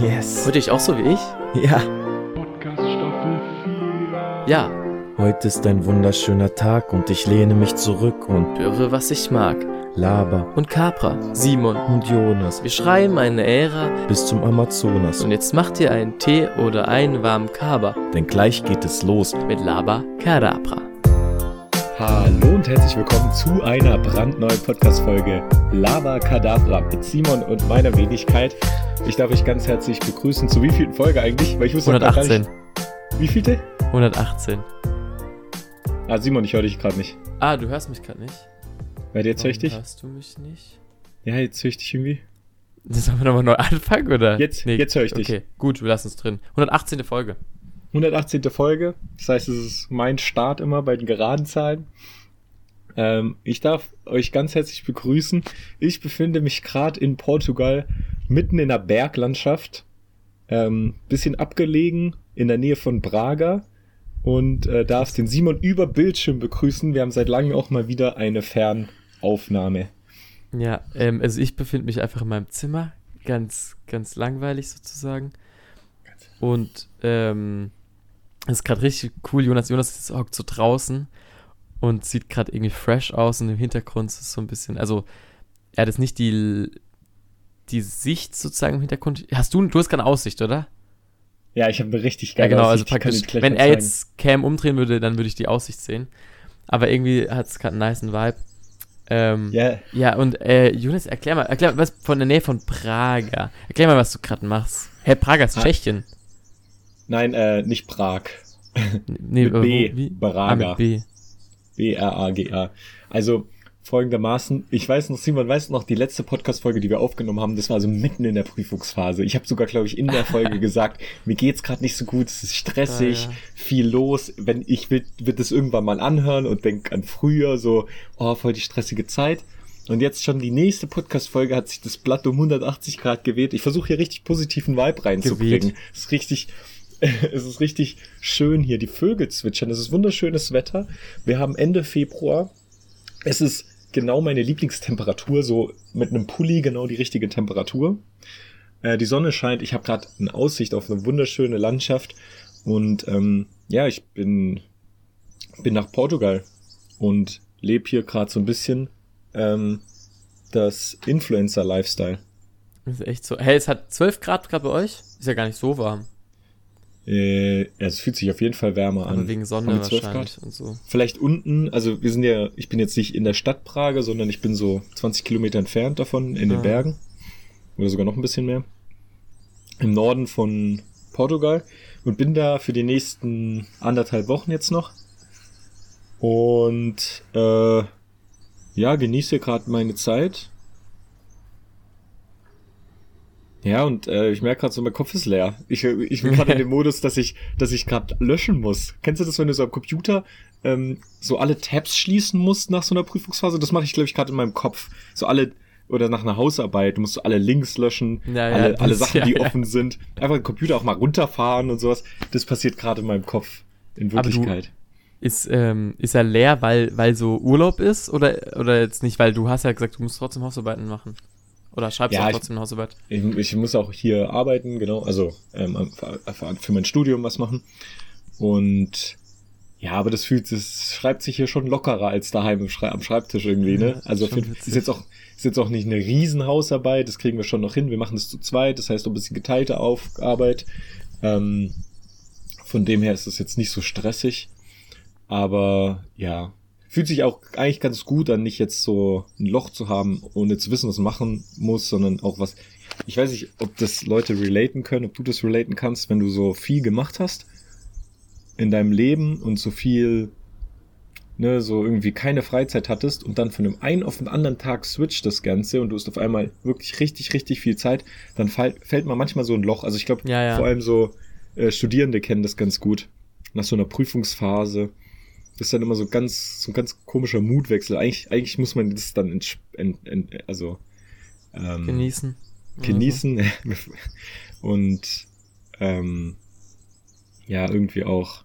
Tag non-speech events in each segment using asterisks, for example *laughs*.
Yes. Ihr euch auch so wie ich? Ja. Podcast Staffel 4. Ja. Heute ist ein wunderschöner Tag und ich lehne mich zurück und Höre, was ich mag. laber Und Capra, Simon. und Jonas Wir schreiben eine Ära bis zum Amazonas. und jetzt macht ihr einen Tee oder einen warmen Kaba Denn gleich geht es los. mit Laba Kadabra. Hallo und herzlich willkommen zu einer brandneuen Podcast-Folge Lava Kadabra mit Simon und meiner Wenigkeit. Ich darf euch ganz herzlich begrüßen. Zu wie vielen Folge eigentlich? Weil ich wusste noch gar 118. nicht. Wie vielte? 118. Ah, Simon, ich höre dich gerade nicht. Ah, du hörst mich gerade nicht? Weil jetzt höre ich dich? Hörst du mich nicht? Ja, jetzt höre ich dich irgendwie. Sollen wir nochmal neu anfangen, oder? Jetzt- jetzt höre ich dich. Okay, gut, wir lassen es drin. 118. Folge. 118. Folge. Das heißt, es ist mein Start immer bei den geraden Zahlen. Ähm, ich darf euch ganz herzlich begrüßen. Ich befinde mich gerade in Portugal, mitten in der Berglandschaft. Ähm, bisschen abgelegen, in der Nähe von Braga. Und äh, darf den Simon über Bildschirm begrüßen. Wir haben seit langem auch mal wieder eine Fernaufnahme. Ja, ähm, also ich befinde mich einfach in meinem Zimmer. Ganz, ganz langweilig sozusagen. Und ähm, es ist gerade richtig cool. Jonas, Jonas hockt so draußen und sieht gerade irgendwie fresh aus und im Hintergrund ist es so ein bisschen, also er hat jetzt nicht die, die Sicht sozusagen im Hintergrund. Hast du, du hast keine Aussicht, oder? Ja, ich habe eine richtig Ja, geile genau, Aussicht. also praktisch, wenn er jetzt Cam umdrehen würde, dann würde ich die Aussicht sehen. Aber irgendwie hat es gerade einen niceen Vibe. Ähm, Ja, ja, und äh, Jonas, erklär mal, erklär mal was von der Nähe von Praga. Erklär mal, was du gerade machst. Hä, Praga ist Ah. Tschechien. Nein, äh, nicht Prag. Nee, Mit aber B, wie? Braga. Ah, B. B-R-A-G-A. Also folgendermaßen, ich weiß noch, Simon, weißt du noch, die letzte Podcast-Folge, die wir aufgenommen haben, das war so mitten in der Prüfungsphase. Ich habe sogar, glaube ich, in der Folge *laughs* gesagt, mir geht's gerade nicht so gut, es ist stressig, Ah, ja. viel los. Wenn ich will, wird es irgendwann mal anhören und denk an früher, so, oh, voll die stressige Zeit. Und jetzt schon die nächste Podcast-Folge hat sich das Blatt um 180 Grad gewählt. Ich versuche hier richtig positiven Vibe reinzubringen. Geweht. Es ist richtig, *laughs* es ist richtig schön hier. Die Vögel zwitschern. Es ist wunderschönes Wetter. Wir haben Ende Februar. Es ist genau meine Lieblingstemperatur, so mit einem Pulli genau die richtige Temperatur. Äh, die Sonne scheint. Ich habe gerade eine Aussicht auf eine wunderschöne Landschaft. Und ähm, ja, ich bin, bin nach Portugal und lebe hier gerade so ein bisschen ähm, das Influencer-Lifestyle. Das ist echt so. Hey, es hat 12 Grad gerade bei euch? Ist ja gar nicht so warm. Äh, es fühlt sich auf jeden Fall wärmer Aber an. wegen Sonne wir 12 wahrscheinlich und so. Vielleicht unten, also wir sind ja, ich bin jetzt nicht in der Stadt Prager, sondern ich bin so 20 Kilometer entfernt davon, in Ah. den Bergen. Oder sogar noch ein bisschen mehr. Im Norden von Portugal. Und bin da für die nächsten anderthalb Wochen jetzt noch. Und äh, ja, genieße gerade meine Zeit. Ja, und äh, ich merke gerade so, mein Kopf ist leer. Ich, ich bin gerade in *laughs* dem Modus, dass ich, dass ich gerade löschen muss. Kennst du das, wenn du so am Computer ähm, so alle Tabs schließen musst nach so einer Prüfungsphase? Das mache ich, glaube ich, gerade in meinem Kopf. So alle, oder nach einer Hausarbeit, du musst so alle Links löschen, Ja, ja, alle, alle Sachen, die *laughs* ja, offen sind. Einfach den Computer auch mal runterfahren und sowas. Das passiert gerade in meinem Kopf. In Wirklichkeit. Ist, ähm, ist er leer, weil, weil so Urlaub ist? Oder, oder jetzt nicht? Weil du hast ja gesagt, du musst trotzdem Hausarbeiten machen. Oder schreibst Ja, du ich- trotzdem eine Hausarbeit? Ich, ich muss auch hier arbeiten, genau, also ähm, für, mein Studium was machen. Und ja, aber das fühlt, das schreibt sich hier schon lockerer als daheim Schrei am Schreibtisch irgendwie, ne? Also für, ist jetzt auch ist jetzt auch nicht eine Riesenhausarbeit, das kriegen wir schon noch hin. Wir machen das zu zweit, das heißt ein bisschen geteilte Auf Arbeit. Ähm, von dem her ist es jetzt nicht so stressig, aber ja, fühlt sich auch eigentlich ganz gut an, nicht jetzt so ein Loch zu haben, ohne zu wissen, was man machen muss, sondern auch was. Ich weiß nicht, ob das Leute relaten können, ob du das relaten kannst, wenn du so viel gemacht hast in deinem Leben und so viel, ne, so irgendwie keine Freizeit hattest und dann von dem einen auf den anderen Tag switcht das Ganze und du hast auf einmal wirklich richtig, richtig viel Zeit, dann fall, fällt man manchmal so ein Loch. Also ich glaube, Ja, ja. vor allem so äh, Studierende kennen das ganz gut. Nach so einer Prüfungsphase. Das ist dann immer so ganz, so ein ganz komischer Mutwechsel. Eigentlich, eigentlich muss man das dann ents- en, en, also ähm, Genießen. genießen *laughs* und ähm, ja, irgendwie auch.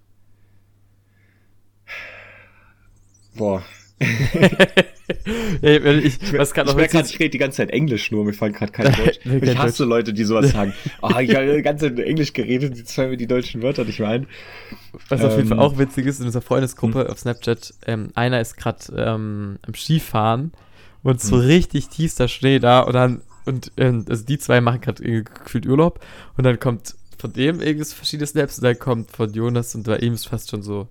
Boah. Ich, Ich, was kann ich merke ich rede die ganze Zeit Englisch nur, mir fällt gerade kein *laughs* Deutsch. Ich hasse. Leute, die sowas *laughs* sagen. Ah, ich habe die ganze Zeit Englisch geredet, jetzt fallen mir die deutschen Wörter nicht mehr ein. Was auf jeden Ähm, Fall auch witzig ist, in unserer Freundesgruppe auf Snapchat, ähm, einer ist gerade ähm, am Skifahren und so Hm. richtig tiefster Schnee da und dann, und ähm, also die zwei machen gerade gefühlt Urlaub und dann kommt von dem irgendwas verschiedene Snaps und dann kommt von Jonas und bei ihm ist fast schon so,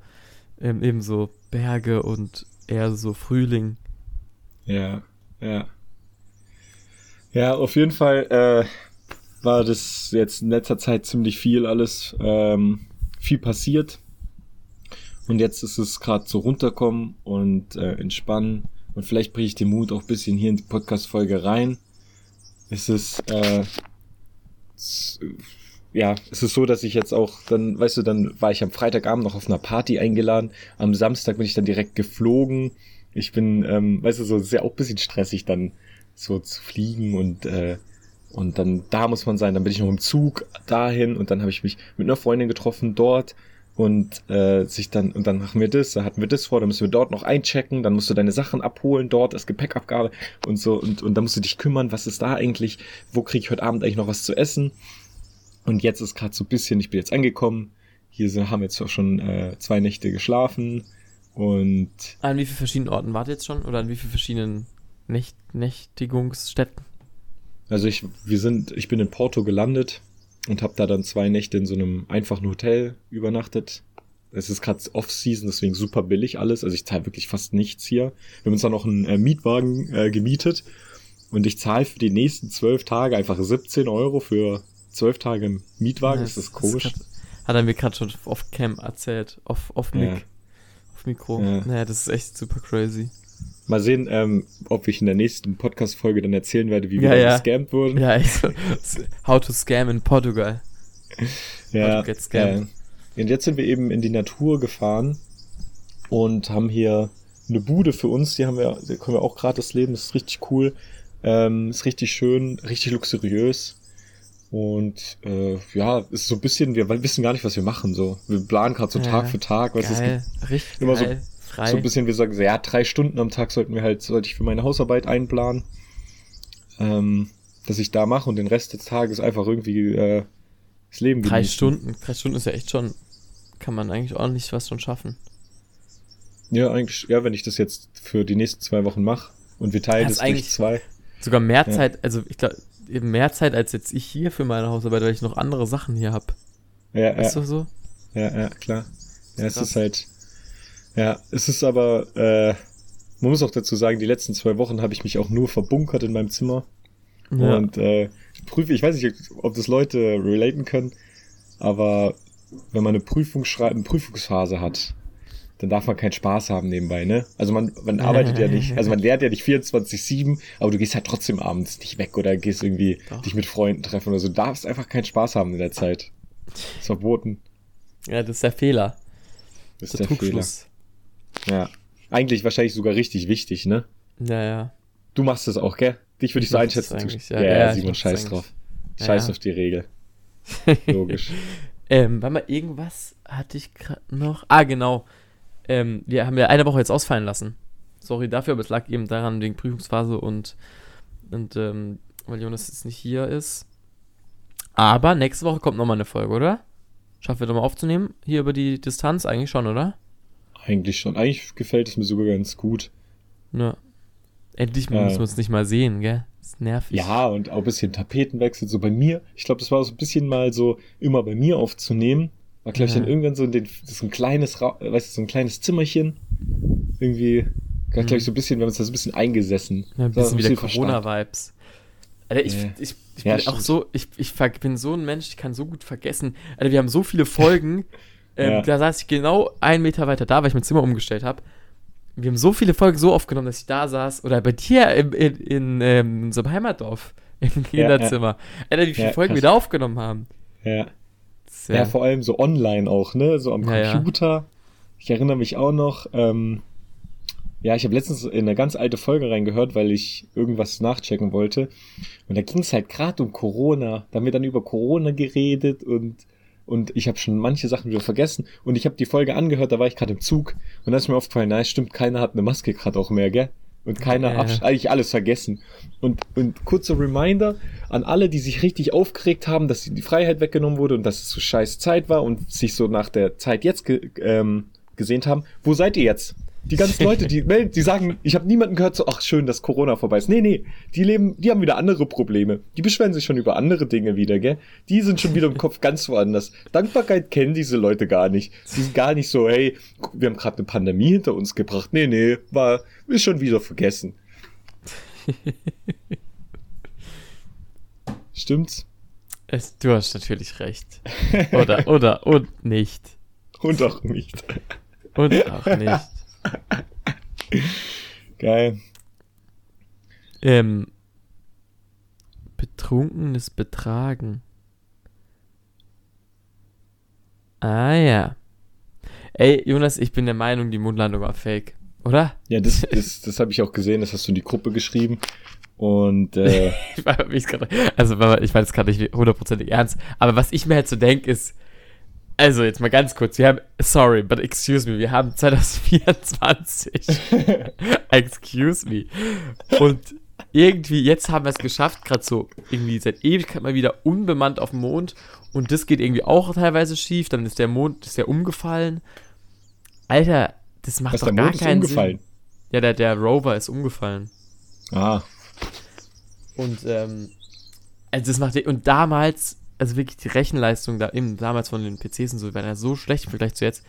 ähm, eben so Berge und eher so Frühling. Ja, ja. Ja, auf jeden Fall äh, war das jetzt in letzter Zeit ziemlich viel alles, ähm, viel passiert. Und jetzt ist es gerade so runterkommen und äh, entspannen. Und vielleicht bringe ich den Mut auch bisschen hier in die Podcast-Folge rein. Es ist, äh, ja, es ist so, dass ich jetzt auch dann, weißt du, dann war ich am Freitagabend noch auf einer Party eingeladen. Am Samstag bin ich dann direkt geflogen. Ich bin, ähm, weißt du, so ist ja auch ein bisschen stressig dann so zu fliegen und äh, und dann da muss man sein. Dann bin ich noch im Zug dahin und dann habe ich mich mit einer Freundin getroffen dort und äh, sich dann und dann machen wir das, da hatten wir das vor, dann müssen wir dort noch einchecken, dann musst du deine Sachen abholen dort, das Gepäckabgabe und so und und dann musst du dich kümmern, was ist da eigentlich, wo kriege ich heute Abend eigentlich noch was zu essen? Und jetzt ist gerade so ein bisschen, ich bin jetzt angekommen. Hier sind, haben jetzt auch schon äh, zwei Nächte geschlafen und An wie vielen verschiedenen Orten wart ihr jetzt schon? Oder an wie vielen verschiedenen Nächt Nächtigungsstätten? Also ich, wir sind, ich bin in Porto gelandet und habe da dann zwei Nächte in so einem einfachen Hotel übernachtet. Es ist gerade Off-Season, deswegen super billig alles. Also ich zahle wirklich fast nichts hier. Wir haben uns dann noch einen äh, Mietwagen äh, gemietet und ich zahle für die nächsten zwölf Tage einfach 17 Euro für zwölf Tage im Mietwagen. Ja, ist das ist komisch? grad- Hat er mir gerade schon off Cam erzählt, off, off Mic, Ja. auf Mikro. Ja. Naja, das ist echt super crazy. Mal sehen, ähm, ob ich in der nächsten Podcast-Folge dann erzählen werde, wie wir Ja, gescampt wurden. Ja, echt so. How to scam in Portugal. Ja, How to get scammed. und jetzt sind wir eben in die Natur gefahren und haben hier eine Bude für uns, die haben wir, die können wir auch gratis leben, das ist richtig cool, ähm, ist richtig schön, richtig luxuriös und äh, ja, ist so ein bisschen, wir wissen gar nicht, was wir machen, so, wir planen gerade so Ja, Tag für Tag, es gibt Geil, richtig immer so- geil, frei. so ein bisschen, wir sagen so, ja, drei Stunden am Tag sollten wir halt, sollte ich für meine Hausarbeit einplanen, ähm, dass ich da mache und den Rest des Tages einfach irgendwie äh, das Leben drei genießen. Stunden, drei Stunden ist ja echt schon, kann man eigentlich ordentlich was schon schaffen. Ja, eigentlich, ja, wenn ich das jetzt für die nächsten zwei Wochen mache und wir teilen ist durch zwei. Sogar mehr Ja. Zeit, also ich glaube, eben mehr Zeit als jetzt ich hier für meine Hausarbeit, weil ich noch andere Sachen hier habe. Ja, Weißt ja, du so? ja, ja, klar. Ja, es krass. ist halt, ja, es ist aber, äh, man muss auch dazu sagen, die letzten zwei Wochen habe ich mich auch nur verbunkert in meinem Zimmer Ja. und äh, ich prüfe, ich weiß nicht, ob das Leute relaten können, aber wenn man eine Prüfung schreibt, eine Prüfungsphase hat, dann darf man keinen Spaß haben nebenbei, ne? Also man, man arbeitet ja nicht, also man lernt ja nicht 24-7, aber du gehst halt trotzdem abends nicht weg oder gehst irgendwie Doch. dich mit Freunden treffen oder so. Du darfst einfach keinen Spaß haben in der Zeit. Ist verboten. ja, das ist der Fehler. Das Der, ist der Fehler. Trugschluss. Ja. Eigentlich wahrscheinlich sogar richtig wichtig, ne? Ja, ja. Du machst das auch, gell? Dich würde ich Ich so das einschätzen. ja, ja. ja, Simon, scheiß drauf. Ja, Scheiß ja. auf die Regel. *laughs* Logisch. Ähm, warte mal, irgendwas hatte ich gerade noch. Ah, genau. Ähm, wir haben ja eine Woche jetzt ausfallen lassen. Sorry dafür, aber es lag eben daran wegen Prüfungsphase und, und ähm, weil Jonas jetzt nicht hier ist. Aber nächste Woche kommt nochmal eine Folge, oder? Schaffen wir doch mal aufzunehmen? Hier über die Distanz eigentlich schon, oder? Eigentlich schon. Eigentlich gefällt es mir sogar ganz gut. Ja. Endlich Ja. müssen wir uns nicht mal sehen, gell? Ist nervig. Ja, und auch ein bisschen Tapetenwechsel. So bei mir, ich glaube, das war so ein bisschen mal so, immer bei mir aufzunehmen. War, glaube ich, Ja. dann irgendwann so in den, so ein kleines, Ra äh, weißt du, so ein kleines Zimmerchen. Irgendwie, glaube ich, so ein bisschen, wir haben uns da so ein bisschen eingesessen. Ja, ein bisschen wieder. Corona-Vibes. Alter, ich, Ja. ich, ich Ja, bin auch stimmt. so, ich, ich bin so ein Mensch, ich kann so gut vergessen. Alter, wir haben so viele Folgen. *laughs* ähm, Ja. Da saß ich genau einen Meter weiter da, weil ich mein Zimmer umgestellt habe. Wir haben so viele Folgen so aufgenommen, dass ich da saß. Oder bei dir in, in, ähm, in unserem Heimatdorf. Im Ja, Kinderzimmer. Alter, wie viele Ja, Folgen wir krass. da aufgenommen haben. Ja. Das ist Ja. vor allem so online auch, ne? So am Ja, ja. Computer. Ich erinnere mich auch noch, ähm, ja, ich habe letztens in eine ganz alte Folge reingehört, weil ich irgendwas nachchecken wollte. Und da ging es halt gerade um Corona. Da haben wir dann über Corona geredet und, und ich habe schon manche Sachen wieder vergessen. Und ich habe die Folge angehört, da war ich gerade im Zug. Und da ist mir aufgefallen, na, stimmt, keiner hat eine Maske gerade auch mehr, gell? Und keiner Äh. absch- eigentlich alles vergessen. Und, und kurzer Reminder an alle, die sich richtig aufgeregt haben, dass die Freiheit weggenommen wurde und dass es so scheiß Zeit war und sich so nach der Zeit jetzt ge ähm, gesehnt haben. Wo seid ihr jetzt? Die ganzen Leute, die melden, die sagen, ich habe niemanden gehört, so, ach schön, dass Corona vorbei ist. Nee, nee, die leben, die haben wieder andere Probleme. Die beschweren sich schon über andere Dinge wieder, gell? Die sind schon wieder im Kopf ganz woanders. Dankbarkeit kennen diese Leute gar nicht. Die sind gar nicht so, hey, wir haben gerade eine Pandemie hinter uns gebracht. Nee, nee, war, ist schon wieder vergessen. *laughs* Stimmt's? Es, du hast natürlich recht. Oder, oder, und nicht. *laughs* Und auch nicht. Und auch nicht. *laughs* Geil. Ähm, betrunkenes Betragen. Ah ja. Ey, Jonas, ich bin der Meinung, die Mondlandung war fake. Oder? Ja, das, *laughs* das, das habe ich auch gesehen, das hast du in die Gruppe geschrieben. Und äh, *laughs* Ich war grad, also ich meine es gerade nicht hundertprozentig ernst, aber was ich mir halt so denke ist, also jetzt mal ganz kurz, wir haben, sorry, but excuse me, wir haben 2024. *laughs* excuse me. Und irgendwie, jetzt haben wir es geschafft, gerade so irgendwie seit Ewigkeit mal wieder unbemannt auf dem Mond und das geht irgendwie auch teilweise schief, dann ist der Mond, ist der umgefallen. Alter, das macht was doch der gar Mond ist keinen umgefallen. Sinn. Ja, der, der Rover ist umgefallen. Ah, Und ähm, also das macht und damals, also wirklich die Rechenleistung da eben damals von den PCs und so, war ja so schlecht im Vergleich zu jetzt.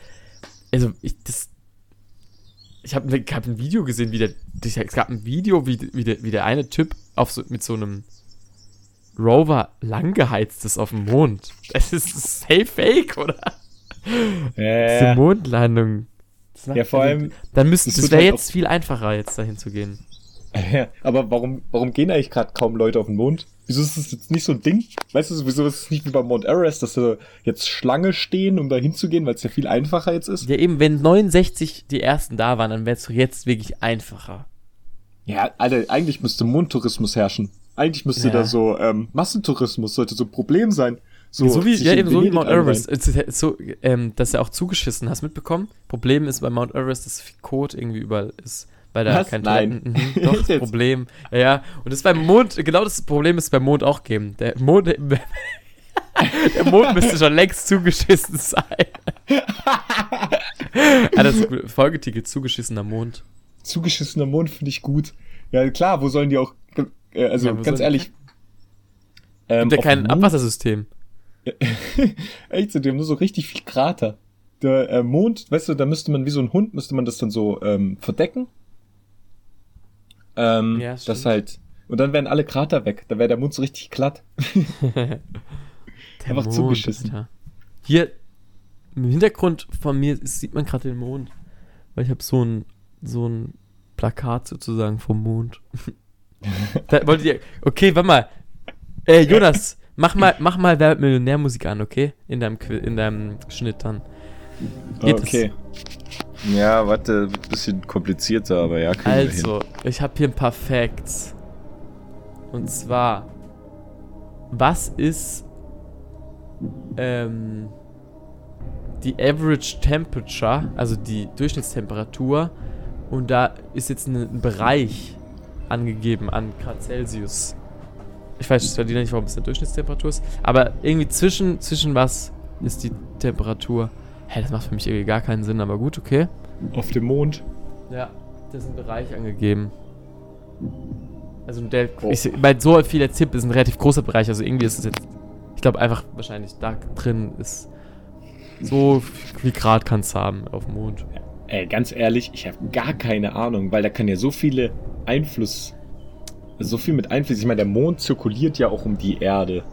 Also ich das ich habe hab ein Video gesehen, wie der es gab ein Video, wie, wie, der, wie der eine Typ auf so, mit so einem Rover langgeheizt ist auf dem Mond. Das ist safe fake, oder? Diese äh, Mondlandung. Das macht- ja, vor allem, dann müsste das wäre halt jetzt viel einfacher jetzt dahin zu gehen. Ja, aber warum, warum gehen eigentlich gerade kaum Leute auf den Mond? Wieso ist das jetzt nicht so ein Ding? Weißt du, wieso ist es nicht wie beim Mount Everest, dass da jetzt Schlange stehen, um da hinzugehen, weil es ja viel einfacher jetzt ist? Ja, eben, wenn 69 die ersten da waren, dann wäre es jetzt wirklich einfacher. Ja, Alter, eigentlich müsste Mondtourismus herrschen. Eigentlich müsste Ja. da so ähm, Massentourismus sollte so ein Problem sein. So, So, wie, ja, eben so wie Mount. Everest. So, ähm, dass er auch zugeschissen, hast du mitbekommen? Problem ist bei Mount Everest, dass viel Kot irgendwie überall ist. Weil da Was? kein Nein. Toiletten- Mhm, *laughs* doch, das. Problem. Ja, ja. Und das beim Mond, genau das Problem ist beim Mond auch geben. Der Mond, *laughs* der Mond müsste schon längst zugeschissen sein. *laughs* ah, das. Folgetitel, zugeschissener Mond. Zugeschissener Mond finde ich gut. Ja, klar, wo sollen die auch, äh, also Ja, ganz ehrlich. Ähm, Gibt ja kein Mond- Abwassersystem. Echt so, die haben nur so richtig viel Krater. Der äh, Mond, weißt du, da müsste man wie so ein Hund, müsste man das dann so ähm, verdecken. Ähm, Ja, das stimmt. halt. Und dann wären alle Krater weg. Da wäre der Mond so richtig glatt. *laughs* *laughs* Der Einfach zugeschissen. Alter. Hier im Hintergrund von mir sieht man gerade den Mond. Weil ich habe so ein, so ein Plakat sozusagen vom Mond. *laughs* da wolltet ihr. Okay, warte mal. Äh, Jonas, mach mal, mach mal Wer an, okay? In deinem, in deinem Schnitt dann. Geht okay. Ja, warte, bisschen komplizierter, aber ja, kriegen Also, ich habe hier ein paar Facts. Und zwar, was ist ähm, die Average Temperature, also die Durchschnittstemperatur, und da ist jetzt ein, Bereich angegeben an Grad Celsius. Ich weiß zwar nicht, warum es eine Durchschnittstemperatur ist, aber irgendwie zwischen, zwischen was ist die Temperatur? Hä, das macht für mich irgendwie gar keinen Sinn, aber gut, okay. Auf dem Mond. Ja, das ist ein Bereich angegeben. Also der, Oh. ich meine, so viel der Tipp ist ein relativ großer Bereich, also irgendwie ist es jetzt, ich glaube einfach wahrscheinlich da drin ist so viel Grad kann es haben auf dem Mond. Ey, ganz ehrlich, ich habe gar keine Ahnung, weil da kann ja so viele Einfluss, so viel mit Einfluss. Ich meine, der Mond zirkuliert ja auch um die Erde.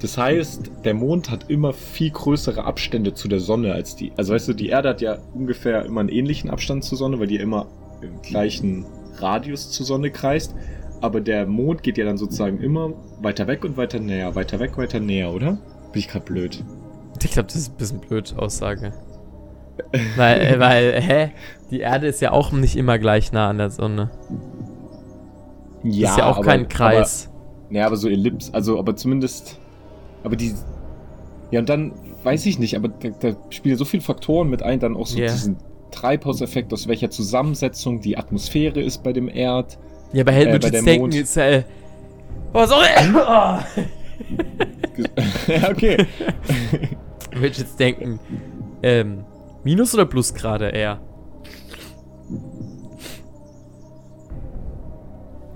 Das heißt, der Mond hat immer viel größere Abstände zu der Sonne als die. Also weißt du, die Erde hat ja ungefähr immer einen ähnlichen Abstand zur Sonne, weil die immer im gleichen Radius zur Sonne kreist. Aber der Mond geht ja dann sozusagen immer weiter weg und weiter näher, weiter weg, weiter näher, oder? Bin ich gerade blöd? Ich glaube, das ist ein bisschen blöd, Aussage. weil, äh, weil, hä? Die Erde ist ja auch nicht immer gleich nah an der Sonne. Ja, ist ja auch aber- kein Kreis. Aber, ja, aber so Ellips, also, aber zumindest. Aber die. Ja, und dann weiß ich nicht, aber da, da spielen so viele Faktoren mit ein, dann auch so Ja. diesen Treibhauseffekt, aus welcher Zusammensetzung die Atmosphäre ist bei dem Erd. Ja, bei Helmut bei äh, denken Mond- ist äh, Oh, sorry! *laughs* Ja, okay. *laughs* Jetzt denken, ähm, Minus oder Plus gerade eher?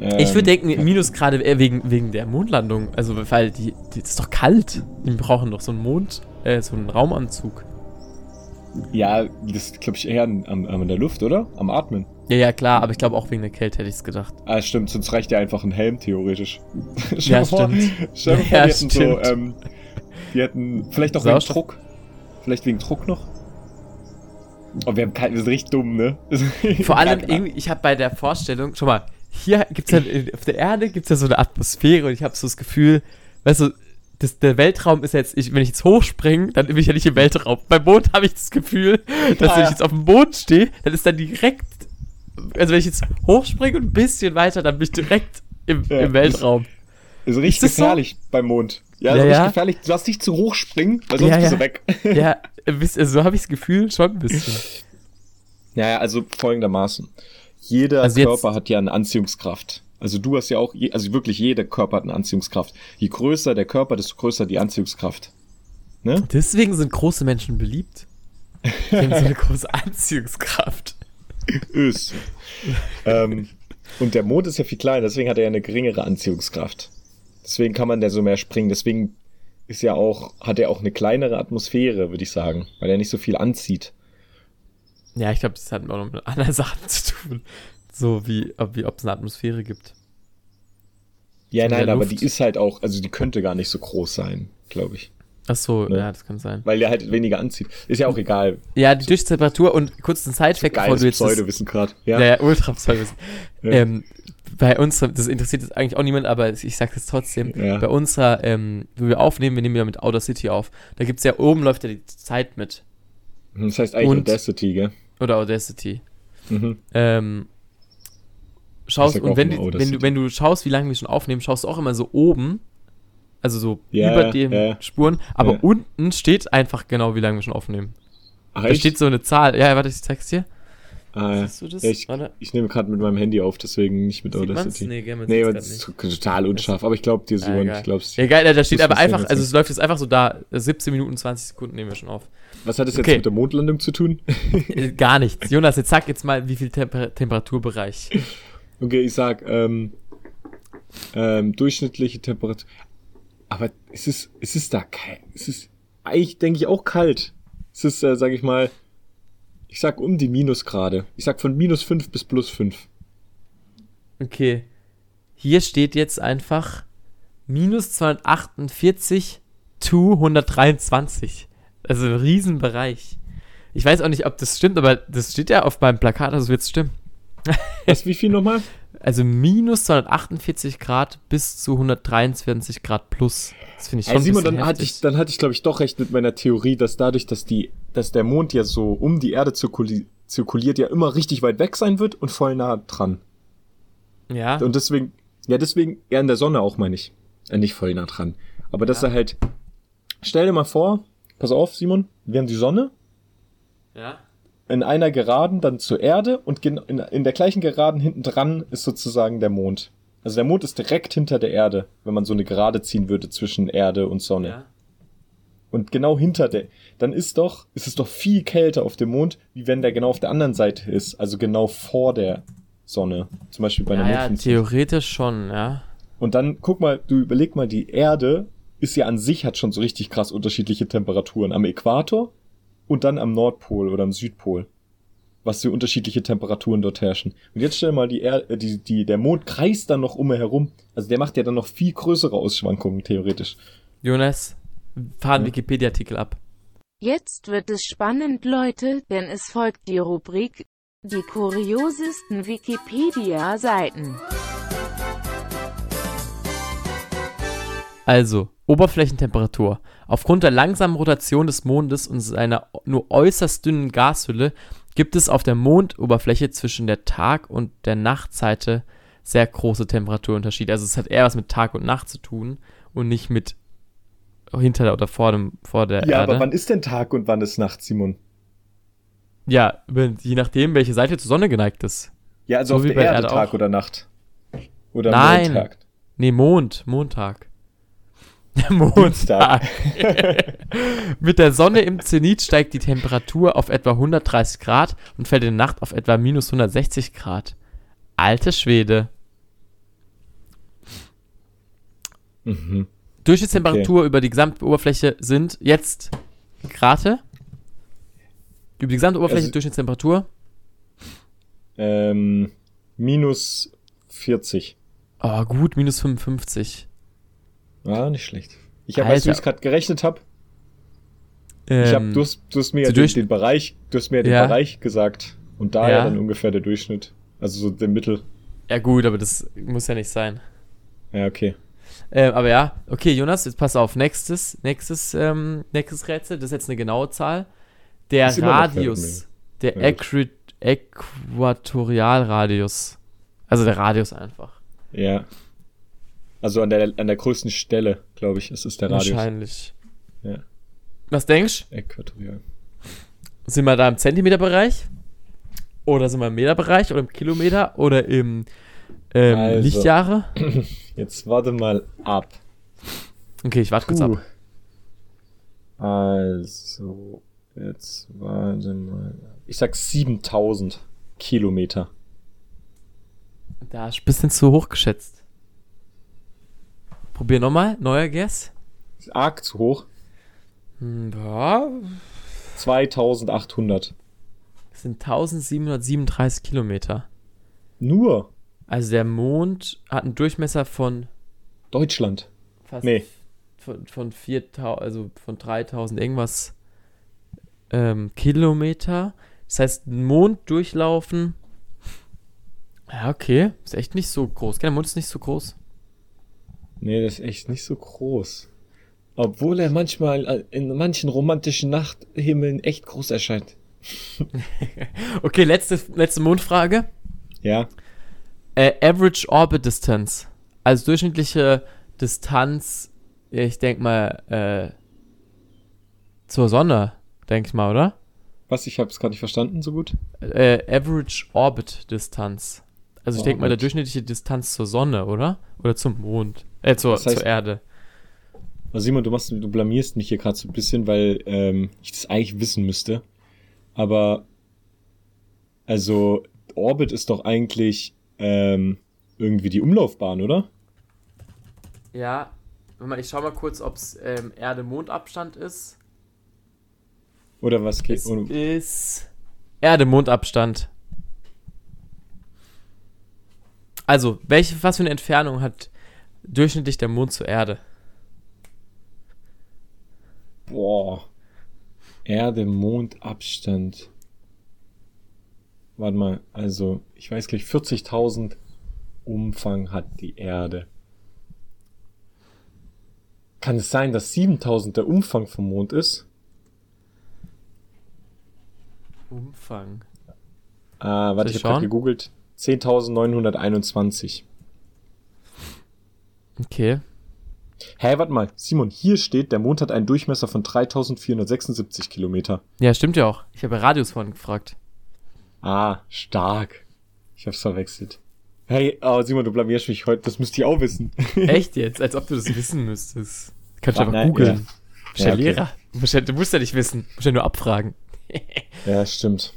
Ich würde Ähm, denken, Minus gerade wegen, wegen der Mondlandung. Also, weil die, die ist doch kalt. Die brauchen doch so einen Mond, äh, so einen Raumanzug. Ja, das glaube ich eher an, an, an der Luft, oder? Am Atmen. Ja, ja, klar, aber ich glaube auch wegen der Kälte hätte ich es gedacht. Ah, stimmt, sonst reicht ja einfach ein Helm theoretisch. Ja, vor, stimmt. Stell dir Ja, die hätten so, stimmt. ähm, die hätten vielleicht auch Sauerstoff. wegen Druck. Vielleicht wegen Druck noch. Oh, wir haben keinen, wir sind richtig dumm, ne? Vor allem *laughs* ich habe bei der Vorstellung, schau mal, hier gibt's ja, auf der Erde gibt es ja so eine Atmosphäre und ich habe so das Gefühl, weißt du, das, der Weltraum ist jetzt, ich, wenn ich jetzt hochspringe, dann bin ich ja nicht im Weltraum. Beim Mond habe ich das Gefühl, dass Ah, wenn ja. ich jetzt auf dem Mond stehe, dann ist dann direkt, also wenn ich jetzt hochspringe und ein bisschen weiter, dann bin ich direkt im, Ja, im Weltraum. Ist richtig Ist das so? gefährlich beim Mond. Ja, Ja, ist richtig ja. gefährlich. Du darfst nicht zu hoch springen, weil sonst Ja, bist ja. du weg. ja, *laughs* so habe ich das Gefühl schon ein bisschen. Ja, ja, also folgendermaßen. Jeder Also Körper hat ja eine Anziehungskraft. Also du hast ja auch, je- also wirklich jeder Körper hat eine Anziehungskraft. Je größer der Körper, desto größer die Anziehungskraft. Ne? Deswegen sind große Menschen beliebt. Die haben so eine große Anziehungskraft. Ös. ähm, und der Mond ist ja viel kleiner, deswegen hat er ja eine geringere Anziehungskraft. Deswegen kann man da so mehr springen. Deswegen ist ja auch, hat er auch eine kleinere Atmosphäre, würde ich sagen, weil er nicht so viel anzieht. Ja, ich glaube, das hat auch noch mit anderen *laughs* Sachen zu tun. So wie, ob wie ob es eine Atmosphäre gibt. Ja, In nein, aber die ist halt auch, also die könnte gar nicht so groß sein, glaube ich. Ach so, Ne? ja, das kann sein. Weil der halt weniger anzieht. Ist ja auch egal. Ja, die Durchschnittstemperatur und kurz ein Sidefact, bevor du jetzt Pseudowissen gerade. Ja. ja, ja, ultra Pseudowissen. *laughs* Ja. ähm, bei uns, das interessiert jetzt eigentlich auch niemand, aber ich sage das trotzdem. Ja. Bei unserer, ähm, wo wir aufnehmen, wir nehmen ja mit Outer City auf. Da gibt's ja oben läuft ja die Zeit mit. Das heißt eigentlich Und- Audacity, gell? Oder Audacity. Mhm. Ähm, schaust, und wenn, die, wenn, du, wenn du schaust, wie lange wir schon aufnehmen, schaust du auch immer so oben, also so Ja, über ja, den ja. Spuren, aber Ja. unten steht einfach genau, wie lange wir schon aufnehmen. Ach, Da echt? steht so eine Zahl. Ja, warte, ich zeig's dir. ah, ja. Siehst du das? Ja, ich, ich nehme gerade mit meinem Handy auf, deswegen nicht mit Sieht? Audacity. Nee, gell, nee, das ist total unscharf. Aber ich glaube dir, Ah, Simon, egal. ich glaub's. Ja, geil, da steht aber einfach, also es läuft jetzt einfach so da, 17 Minuten, 20 Sekunden nehmen wir schon auf. Was hat das jetzt Okay. mit der Mondlandung zu tun? *laughs* Äh, Gar nichts. Jonas, jetzt sag jetzt mal, wie viel Temper Temperaturbereich. okay, ich sag, ähm, ähm, durchschnittliche Temperatur. Aber es ist, es ist da kein, es ist eigentlich, denke ich, auch kalt. Es ist, äh, sag ich mal, ich sag um die Minusgrade. Ich sag von minus 5 bis plus 5. Okay. Hier steht jetzt einfach minus 248 to 123. Also ein Riesenbereich. Ich weiß auch nicht, ob das stimmt, aber das steht ja auf meinem Plakat, also wird es stimmen. *laughs* Was, wie viel nochmal? Also minus 248 Grad bis zu 123 Grad plus. Das finde ich schon Hey, Simon, ein bisschen dann hatte ich, dann hatte ich, glaube ich, doch recht mit meiner Theorie, dass dadurch, dass die, dass der Mond ja so um die Erde zirkuli zirkuliert, ja immer richtig weit weg sein wird und voll nah dran. ja. Und deswegen, ja, deswegen eher in der Sonne auch, meine ich. Äh, nicht voll nah dran. Aber dass Ja. er halt, stell dir mal vor, pass auf, Simon, wir haben die Sonne ja. in einer Geraden dann zur Erde und in, in der gleichen Geraden hinten dran ist sozusagen der Mond. Also der Mond ist direkt hinter der Erde, wenn man so eine Gerade ziehen würde zwischen Erde und Sonne. ja. Und genau hinter der, dann ist doch, ist es doch viel kälter auf dem Mond, wie wenn der genau auf der anderen Seite ist, also genau vor der Sonne. Zum Beispiel bei einer Ja, ja, theoretisch schon, ja. Und dann guck mal, du überleg mal, die Erde ist ja an sich, hat schon so richtig krass unterschiedliche Temperaturen. Am Äquator und dann am Nordpol oder am Südpol. Was für unterschiedliche Temperaturen dort herrschen. Und jetzt stell mal, die Erde, die, die, der Mond kreist dann noch um herum. Also der macht ja dann noch viel größere Ausschwankungen, theoretisch. Jonas, fahr einen Ja. Wikipedia-Artikel ab. Jetzt wird es spannend, Leute, denn es folgt die Rubrik Die kuriosesten Wikipedia-Seiten. Also, Oberflächentemperatur. Aufgrund der langsamen Rotation des Mondes und seiner nur äußerst dünnen Gashülle gibt es auf der Mondoberfläche zwischen der Tag- und der Nachtseite sehr große Temperaturunterschiede. Also es hat eher was mit Tag und Nacht zu tun und nicht mit hinter oder vor, dem, vor der Ja, Erde. aber wann ist denn Tag und wann ist Nacht, Simon? Ja, wenn- je nachdem, welche Seite zur Sonne geneigt ist. Ja, also So auf wie der bei der Erde, Erde Tag auch. oder Nacht. Oder Nein. Montag. Nee, Mond, Montag. Montag. *laughs* Mit der Sonne im Zenit steigt die Temperatur auf etwa 130 Grad und fällt in der Nacht auf etwa minus 160 Grad. Alte Schwede. Mhm. Durchschnittstemperatur über die gesamte Oberfläche sind jetzt Grate. Über die gesamte Oberfläche Also- Durchschnittstemperatur. Ähm, minus 40. Oh, gut, minus 55. Ah, nicht schlecht. Ich habe, weißt du, Alter. gerade gerechnet habe? Ich hab, Ähm, du, hast, du hast mir ja den, den Bereich, du hast mir ja den Ja. Bereich gesagt. Und da Ja. ja dann ungefähr der Durchschnitt. Also so der Mittel. ja, gut, aber das muss ja nicht sein. Ja, okay. Ähm, aber ja, okay, Jonas, jetzt pass auf. Nächstes, nächstes, ähm, nächstes Rätsel, das ist jetzt eine genaue Zahl. Der Radius, der Ja, gut. Äqui Äquatorialradius. Also der Radius einfach. Ja. Also an der, an der größten Stelle, glaube ich, ist es der Radius. Wahrscheinlich. Ja. Was denkst Äquatorial. du? Sind wir da im Zentimeterbereich? Oder sind wir im Meterbereich? Oder im Kilometer? Oder im ähm, Also. Lichtjahre? *clears throat* Jetzt warte mal ab. Okay, ich warte kurz ab. Also, jetzt warte mal. Ich sag 7000 Kilometer. Da ist ein bisschen zu hoch geschätzt. Probier nochmal. Neuer Guess. Ist arg zu hoch. Hm, ja, 2800. das sind 1737 Kilometer. Nur Also der Mond hat einen Durchmesser von Deutschland. fast Nee. von, von 4000, also von 3000 irgendwas ähm, Kilometer. Das heißt, Mond durchlaufen. Ja, okay. Ist echt nicht so groß. Der Mond ist nicht so groß. Nee, das ist echt nicht so groß. Obwohl er manchmal äh, in manchen romantischen Nachthimmeln echt groß erscheint. *laughs* Okay, letzte, letzte Mondfrage. Ja. Äh, Average Orbit Distance. Also durchschnittliche Distanz, ich denke mal, äh, zur Sonne, denke ich mal, oder? Was? Ich habe es gerade nicht verstanden so gut. Äh, Average Orbit Distanz. Also ich denke mal, der durchschnittliche Distanz zur Sonne, oder? Oder zum Mond. Äh, zur, Das heißt- zur Erde. Also Simon, du machst, du blamierst mich hier gerade so ein bisschen, weil ähm, ich das eigentlich wissen müsste. Aber also Orbit ist doch eigentlich ähm, irgendwie die Umlaufbahn, oder? Ja, ich schau mal kurz, ob es ähm, Erde-Mond-Abstand ist. Oder was geht? Es ist Erde-Mond-Abstand. Also, welche, was für eine Entfernung hat durchschnittlich der Mond zur Erde? boah. Erde, Mond, Abstand. Warte mal, also ich weiß gleich, 40.000 Umfang hat die Erde. Kann es sein, dass 7.000 der Umfang vom Mond ist? Umfang. Ah, warte, ich ich habe gegoogelt. 10.921. Okay. Hä, warte mal. Simon, hier steht, der Mond hat einen Durchmesser von 3.476 Kilometer. Ja, stimmt ja auch. Ich habe ja Radius vorhin gefragt. Ah, stark. Ich hab's verwechselt. Hey, oh Simon, du blamierst mich heute. Das müsst ihr auch wissen. *laughs* Echt jetzt? Als ob du das wissen müsstest. Kannst du Ah, einfach nein, googeln. ja. Du bist ja Ja, okay. Lehrer. Du musst ja, du musst ja nicht wissen. Du musst ja nur abfragen. *laughs* Ja, stimmt.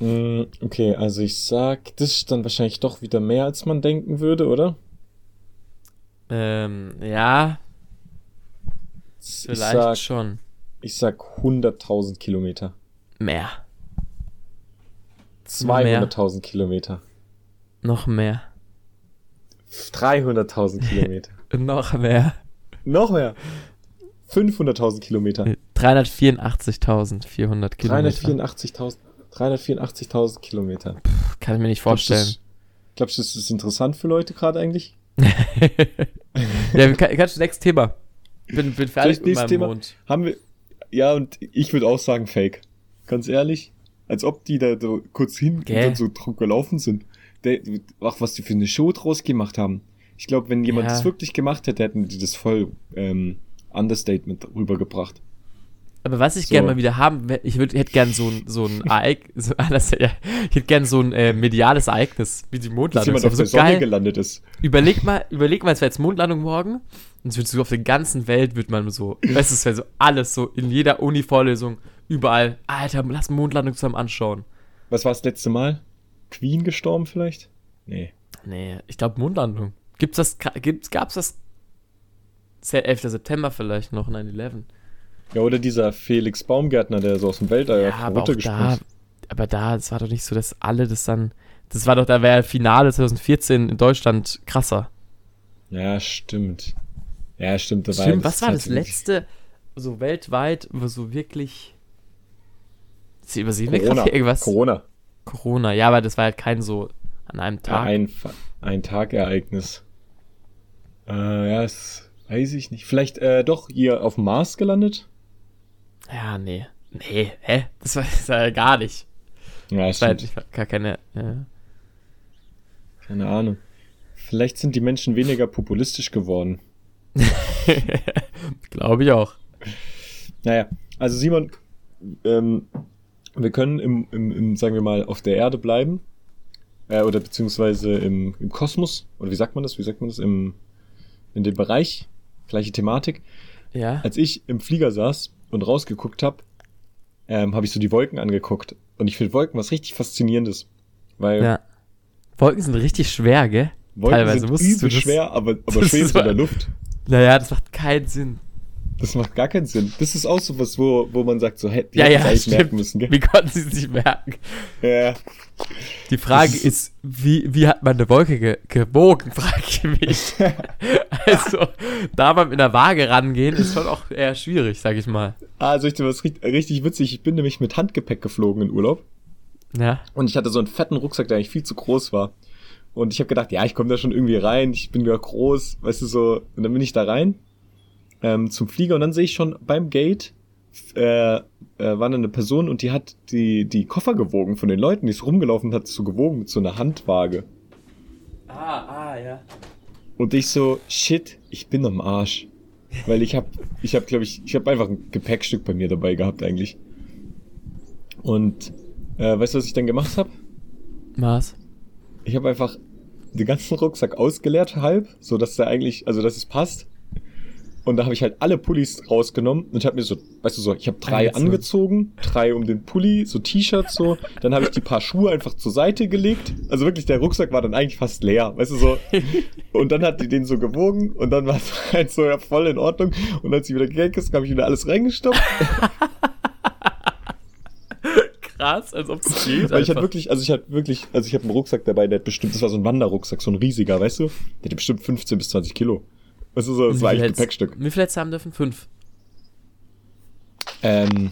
Mm, Okay, also ich sag, das ist dann wahrscheinlich doch wieder mehr, als man denken würde, oder? Ähm, ja, Ich vielleicht sag, schon. ich sag 100.000 Kilometer. Mehr. 200.000 Kilometer. Noch mehr. 300.000 Kilometer. *laughs* Noch mehr. Noch mehr. 500.000 Kilometer. 384.400 Kilometer. 384.000 384.000 Kilometer. Kann ich mir nicht vorstellen. Glaubst du, das ist interessant für Leute gerade eigentlich? *laughs* ja, kann, kannst du nächstes Thema. Bin, bin fertig mit meinem Thema? Mond. Haben wir. Ja, und ich würde auch sagen Fake. Ganz ehrlich. Als ob die da so kurz hin Gell? und dann so drum gelaufen sind. Der, ach, was die für eine Show draus gemacht haben. Ich glaube, wenn jemand Ja. das wirklich gemacht hätte, hätten die das voll ähm, Understatement rübergebracht. Aber was ich So. gerne mal wieder haben, ich würd, hätte gern so ein, so ein Ereignis, *laughs* so, ich hätte gern so ein äh, mediales Ereignis, wie die Dass Mondlandung. jemand Das auf wär der so Sonne geil. gelandet ist. Überleg mal, überleg mal, es wäre jetzt Mondlandung morgen und es wird so auf der ganzen Welt wird man so, *laughs* weißt du, es wäre so alles so in jeder Uni-Vorlesung, überall, Alter, lass Mondlandung zusammen anschauen. Was war das letzte Mal? Queen gestorben vielleicht? Nee. Nee, ich glaube Mondlandung. Gibt's das, gibt's, gab's das Se- 11. September vielleicht noch, 9-11? Ja, oder dieser Felix Baumgärtner, der so aus dem Weltall Ja, aber runtergesprungen da, ist. aber da, es war doch nicht so, dass alle das dann, das war doch, da wäre Finale 2014 in Deutschland krasser. Ja, stimmt. Ja, stimmt. Da Stimmt, was war das letzte, so weltweit, wo so wirklich, Sie übersehen wir gerade irgendwas? Corona. Corona, ja, aber das war halt kein so an einem Ja, Tag. ein, Fa- ein Tagereignis. Äh, ja, das weiß ich nicht. Vielleicht äh, doch hier auf dem Mars gelandet? Ja, nee. Nee, hä? Das war, das war ja gar nicht. Ja, Das stimmt. nicht, gar keine, ja. Keine Ahnung. Vielleicht sind die Menschen weniger populistisch geworden. *laughs* Glaube ich auch. Naja, also Simon, ähm, wir können im, im, im, sagen wir mal, auf der Erde bleiben. Äh, oder beziehungsweise im, im Kosmos. Oder wie sagt man das? Wie sagt man das? Im, in dem Bereich. Gleiche Thematik. Ja. Als ich im Flieger saß und rausgeguckt habe, ähm, habe ich so die Wolken angeguckt. Und ich finde Wolken was richtig Faszinierendes. Weil Ja. Wolken sind richtig schwer, gell? Wolken teilweise sind übel schwer, aber, aber schweben ist in der Luft. Naja, das macht keinen Sinn. Das macht gar keinen Sinn. Das ist auch so was, wo, wo man sagt, so, hätte Ja, ja, eigentlich stimmt. merken müssen, gell? Wie konnten sie es nicht merken? Ja. Die Frage Das ist- ist, wie, wie hat man eine Wolke ge gewogen, *laughs* frage ich mich. *laughs* also, da mal mit einer Waage rangehen, ist schon auch eher schwierig, sag ich mal. Ah, soll ich was richtig, richtig witzig? Ich bin nämlich mit Handgepäck geflogen in Urlaub. Ja. Und ich hatte so einen fetten Rucksack, der eigentlich viel zu groß war. Und ich habe gedacht, ja, ich komme da schon irgendwie rein, ich bin ja groß, weißt du so. Und dann bin ich da rein ähm, zum Flieger und dann sehe ich schon beim Gate äh, äh, war da eine Person und die hat die, die Koffer gewogen von den Leuten, die ist rumgelaufen hat so gewogen mit so einer Handwaage. Ah, ah, ja. Und ich so, shit, ich bin am Arsch. Weil ich hab, ich hab, glaube ich, ich habe einfach ein Gepäckstück bei mir dabei gehabt eigentlich. Und äh, weißt du, was ich dann gemacht habe? Was? Ich habe einfach den ganzen Rucksack ausgeleert halb, so dass der eigentlich, also dass es passt. Und da habe ich halt alle Pullis rausgenommen und ich habe mir so, weißt du so, ich habe drei Angezogen. angezogen, drei um den Pulli, so T-Shirts so. Dann habe ich die paar Schuhe einfach zur Seite gelegt. Also wirklich, der Rucksack war dann eigentlich fast leer, weißt du so. Und dann hat die den so gewogen und dann war es *laughs* halt so ja, voll in Ordnung. Und als ich wieder gegangen ist, habe ich wieder alles reingestopft. Krass, als ob es geht. Weil ich hatte wirklich, also ich hatte wirklich, also ich habe einen Rucksack dabei, der hat bestimmt, das war so ein Wanderrucksack, so ein riesiger, weißt du? Der hatte bestimmt 15 bis 20 Kilo. Weißt du so, das war eigentlich Gepäckstück. Wie viel hättest du haben dürfen? Fünf. Ähm,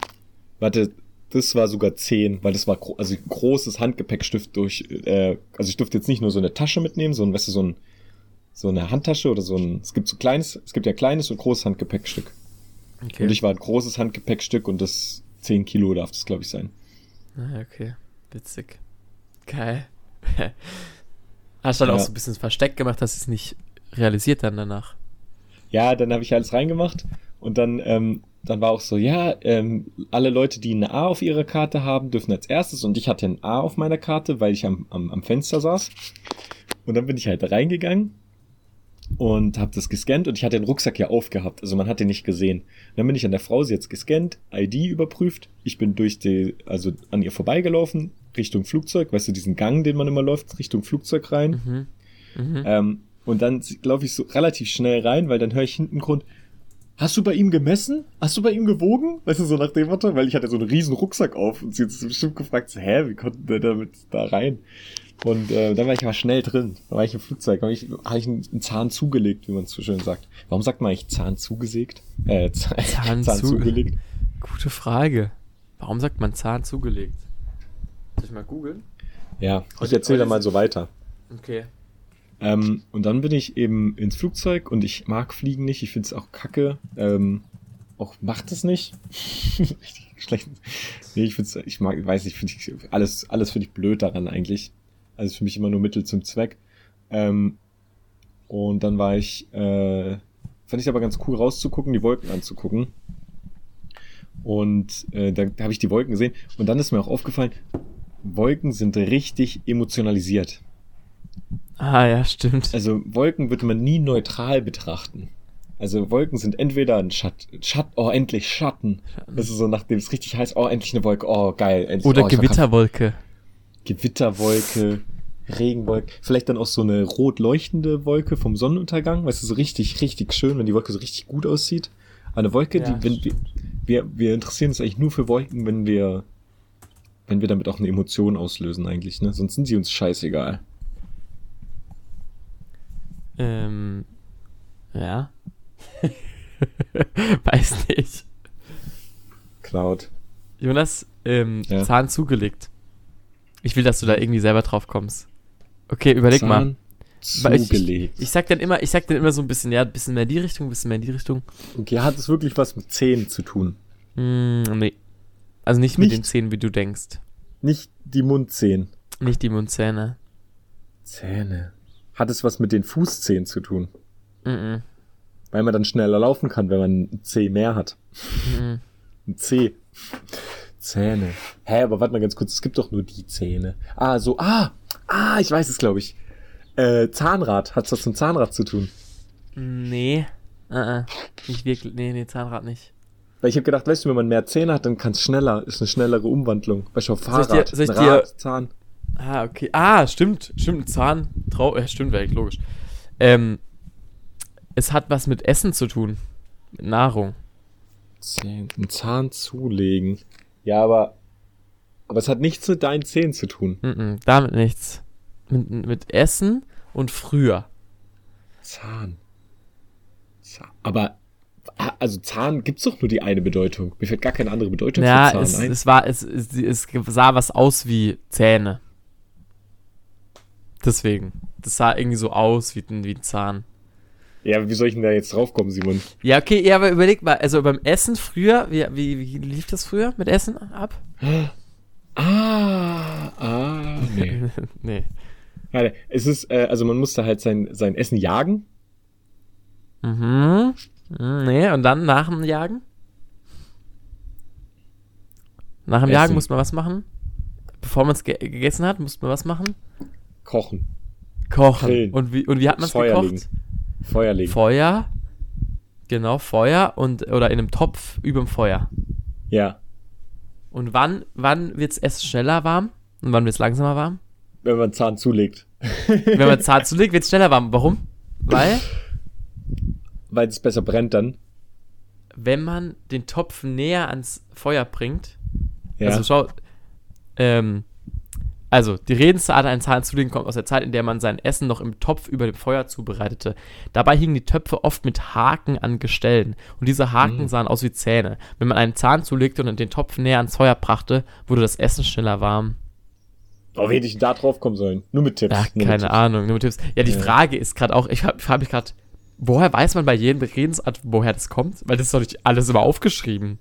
warte, das war sogar 10, weil das war gro also ein großes Handgepäckstift durch, äh, also ich durfte jetzt nicht nur so eine Tasche mitnehmen, sondern, weißt du, so ein, so eine Handtasche oder so ein, es gibt so kleines, es gibt ja kleines und großes Handgepäckstück. Okay. Und ich war ein großes Handgepäckstück und das 10 Kilo darf das, glaube ich, sein. Ah, okay. Witzig. Geil. *laughs* Hast dann auch Ja. so ein bisschen versteckt gemacht, dass es nicht realisiert dann danach. Ja, dann habe ich alles reingemacht und dann, ähm, dann war auch so, ja, ähm, alle Leute, die ein A auf ihrer Karte haben, dürfen als erstes und ich hatte ein A auf meiner Karte, weil ich am, am, am Fenster saß. Und dann bin ich halt reingegangen und habe das gescannt und ich hatte den Rucksack ja aufgehabt, also man hat den nicht gesehen. Dann bin ich an der Frau, sie jetzt gescannt, ID überprüft, ich bin durch die, also an ihr vorbeigelaufen, Richtung Flugzeug, weißt du, diesen Gang, den man immer läuft, Richtung Flugzeug rein. Mhm. Mhm. Ähm, und dann laufe ich so relativ schnell rein, weil dann höre ich hinten Grund, hast du bei ihm gemessen? Hast du bei ihm gewogen? Weißt du, so nach dem Motto, weil ich hatte so einen riesen Rucksack auf und sie hat sich bestimmt gefragt, so, hä, wie konnte der damit da rein? Und äh, dann war ich aber schnell drin. Da war ich im Flugzeug, habe ich, hab ich einen, Zahn zugelegt, wie man es so schön sagt. Warum sagt man eigentlich Zahn zugesägt? Äh, *laughs* Zahn, Zahn Zahn, zu- zugelegt. Gute Frage. Warum sagt man Zahn zugelegt? Soll ich mal googeln? Ja, ich Heute- erzähle heute da mal so weiter. Okay. Ähm, und dann bin ich eben ins Flugzeug und ich mag Fliegen nicht. Ich finde es auch kacke. Ähm, auch macht es nicht. *laughs* Richtig schlecht. Nee, ich find's, ich mag, weiß nicht, finde ich, alles, alles finde ich blöd daran eigentlich. Also für mich immer nur Mittel zum Zweck. Ähm, und dann war ich, äh, fand ich aber ganz cool rauszugucken, die Wolken anzugucken. Und äh, da, da habe ich die Wolken gesehen. Und dann ist mir auch aufgefallen, Wolken sind richtig emotionalisiert. Ah, ja, stimmt. Also Wolken würde man nie neutral betrachten. Also Wolken sind entweder ein Schatten, Schatten, oh, endlich Schatten. Das ist so, nachdem es richtig heißt, oh, endlich eine Wolke, oh, geil. Endlich, Oder oh, Gewitterwolke. Gewitterwolke, Regenwolke, vielleicht dann auch so eine rot leuchtende Wolke vom Sonnenuntergang, weißt du, so richtig, richtig schön, wenn die Wolke so richtig gut aussieht. Eine Wolke, Ja, die, wenn wir, wir, wir interessieren uns eigentlich nur für Wolken, wenn wir, wenn wir damit auch eine Emotion auslösen eigentlich, ne? Sonst sind sie uns scheißegal. Ähm, ja. *laughs* Weiß nicht. Cloud. Jonas, ähm, Ja. Zahn zugelegt. Ich will, dass du da irgendwie selber drauf kommst. Okay, überleg mal. Weil ich- Zugelegt. Ich sag dann immer, ich sag dann immer so ein bisschen, ja, ein bisschen mehr in die Richtung, ein bisschen mehr in die Richtung. Okay, hat es wirklich was mit Zähnen zu tun? Hm, nee. Also nicht, mit Nicht? den Zähnen, wie du denkst. Nicht die Mundzähne. Nicht die Mundzähne. Zähne. Hat es was mit den Fußzähnen zu tun? Mhm. Weil man dann schneller laufen kann, wenn man ein C mehr hat. Mhm. Ein C. Zähne. Hä, aber warte mal ganz kurz, es gibt doch nur die Zähne. Ah, so, ah, ah, ich weiß es, glaube ich. Äh, Zahnrad. Hat was mit Zahnrad zu tun? Nee. Uh Nicht wirklich. Nee, nee, Zahnrad nicht. Weil ich habe gedacht, weißt du, wenn man mehr Zähne hat, dann kann es schneller, ist eine schnellere Umwandlung. Weißt du, auf Soll ich Fahrrad, dir- soll ich ein dir- Rad, Zahn. Ah, okay. Ah, stimmt. Stimmt, ein Zahn. Trau ja, stimmt, wäre logisch. Ähm, es hat was mit Essen zu tun. Mit Nahrung. Einen Zahn zulegen. Ja, aber, aber es hat nichts mit deinen Zähnen zu tun. Mhm, damit nichts. Mit, mit Essen und früher. Zahn. Zahn. Aber, ah, also Zahn gibt's doch nur die eine Bedeutung. Mir fällt gar keine andere Bedeutung Ja, für Zahn es, ein. es war, es, es, es sah was aus wie Zähne. Deswegen. Das sah irgendwie so aus wie, ein- wie ein Zahn. Ja, wie soll ich denn da jetzt draufkommen, Simon? Ja, okay, ja, aber überleg mal, also beim Essen früher, wie, wie, wie lief das früher mit Essen ab? Ah, ah, nee. *laughs* nee. Warte, es ist, äh, also man musste halt sein, sein Essen jagen. Mhm. Mhm, Nee, und dann nach dem Jagen? Nach dem Essen. Jagen muss man was machen? Bevor man es ge gegessen hat, muss man was machen? Kochen. Kochen. Grillen. Und wie, und wie hat man es gekocht? legen. Feuer legen. Feuer. Genau, Feuer und oder in einem Topf über dem Feuer. ja. Und wann, wann wird das Essen schneller warm? Und wann wird es langsamer warm? Wenn man Zahn zulegt. Wenn man zart zulegt, wird es schneller warm. Warum? Weil, Weil es besser brennt dann. wenn man den Topf näher ans Feuer bringt, Ja. Also schau, ähm, also die Redensart einen Zahn zulegen kommt aus der Zeit, in der man sein Essen noch im Topf über dem Feuer zubereitete. Dabei hingen die Töpfe oft mit Haken an Gestellen und diese Haken Mhm. sahen aus wie Zähne. Wenn man einen Zahn zulegte und den Topf näher ans Feuer brachte, wurde das Essen schneller warm. oh, wie hätte ich da drauf kommen sollen? Nur mit Tipps. Mit keine Tipps. Ahnung, nur mit Tipps. Ja, die Ja. Frage ist gerade auch, ich hab mich gerade, woher weiß man bei jedem Redensart, woher das kommt? Weil das ist doch nicht alles immer aufgeschrieben.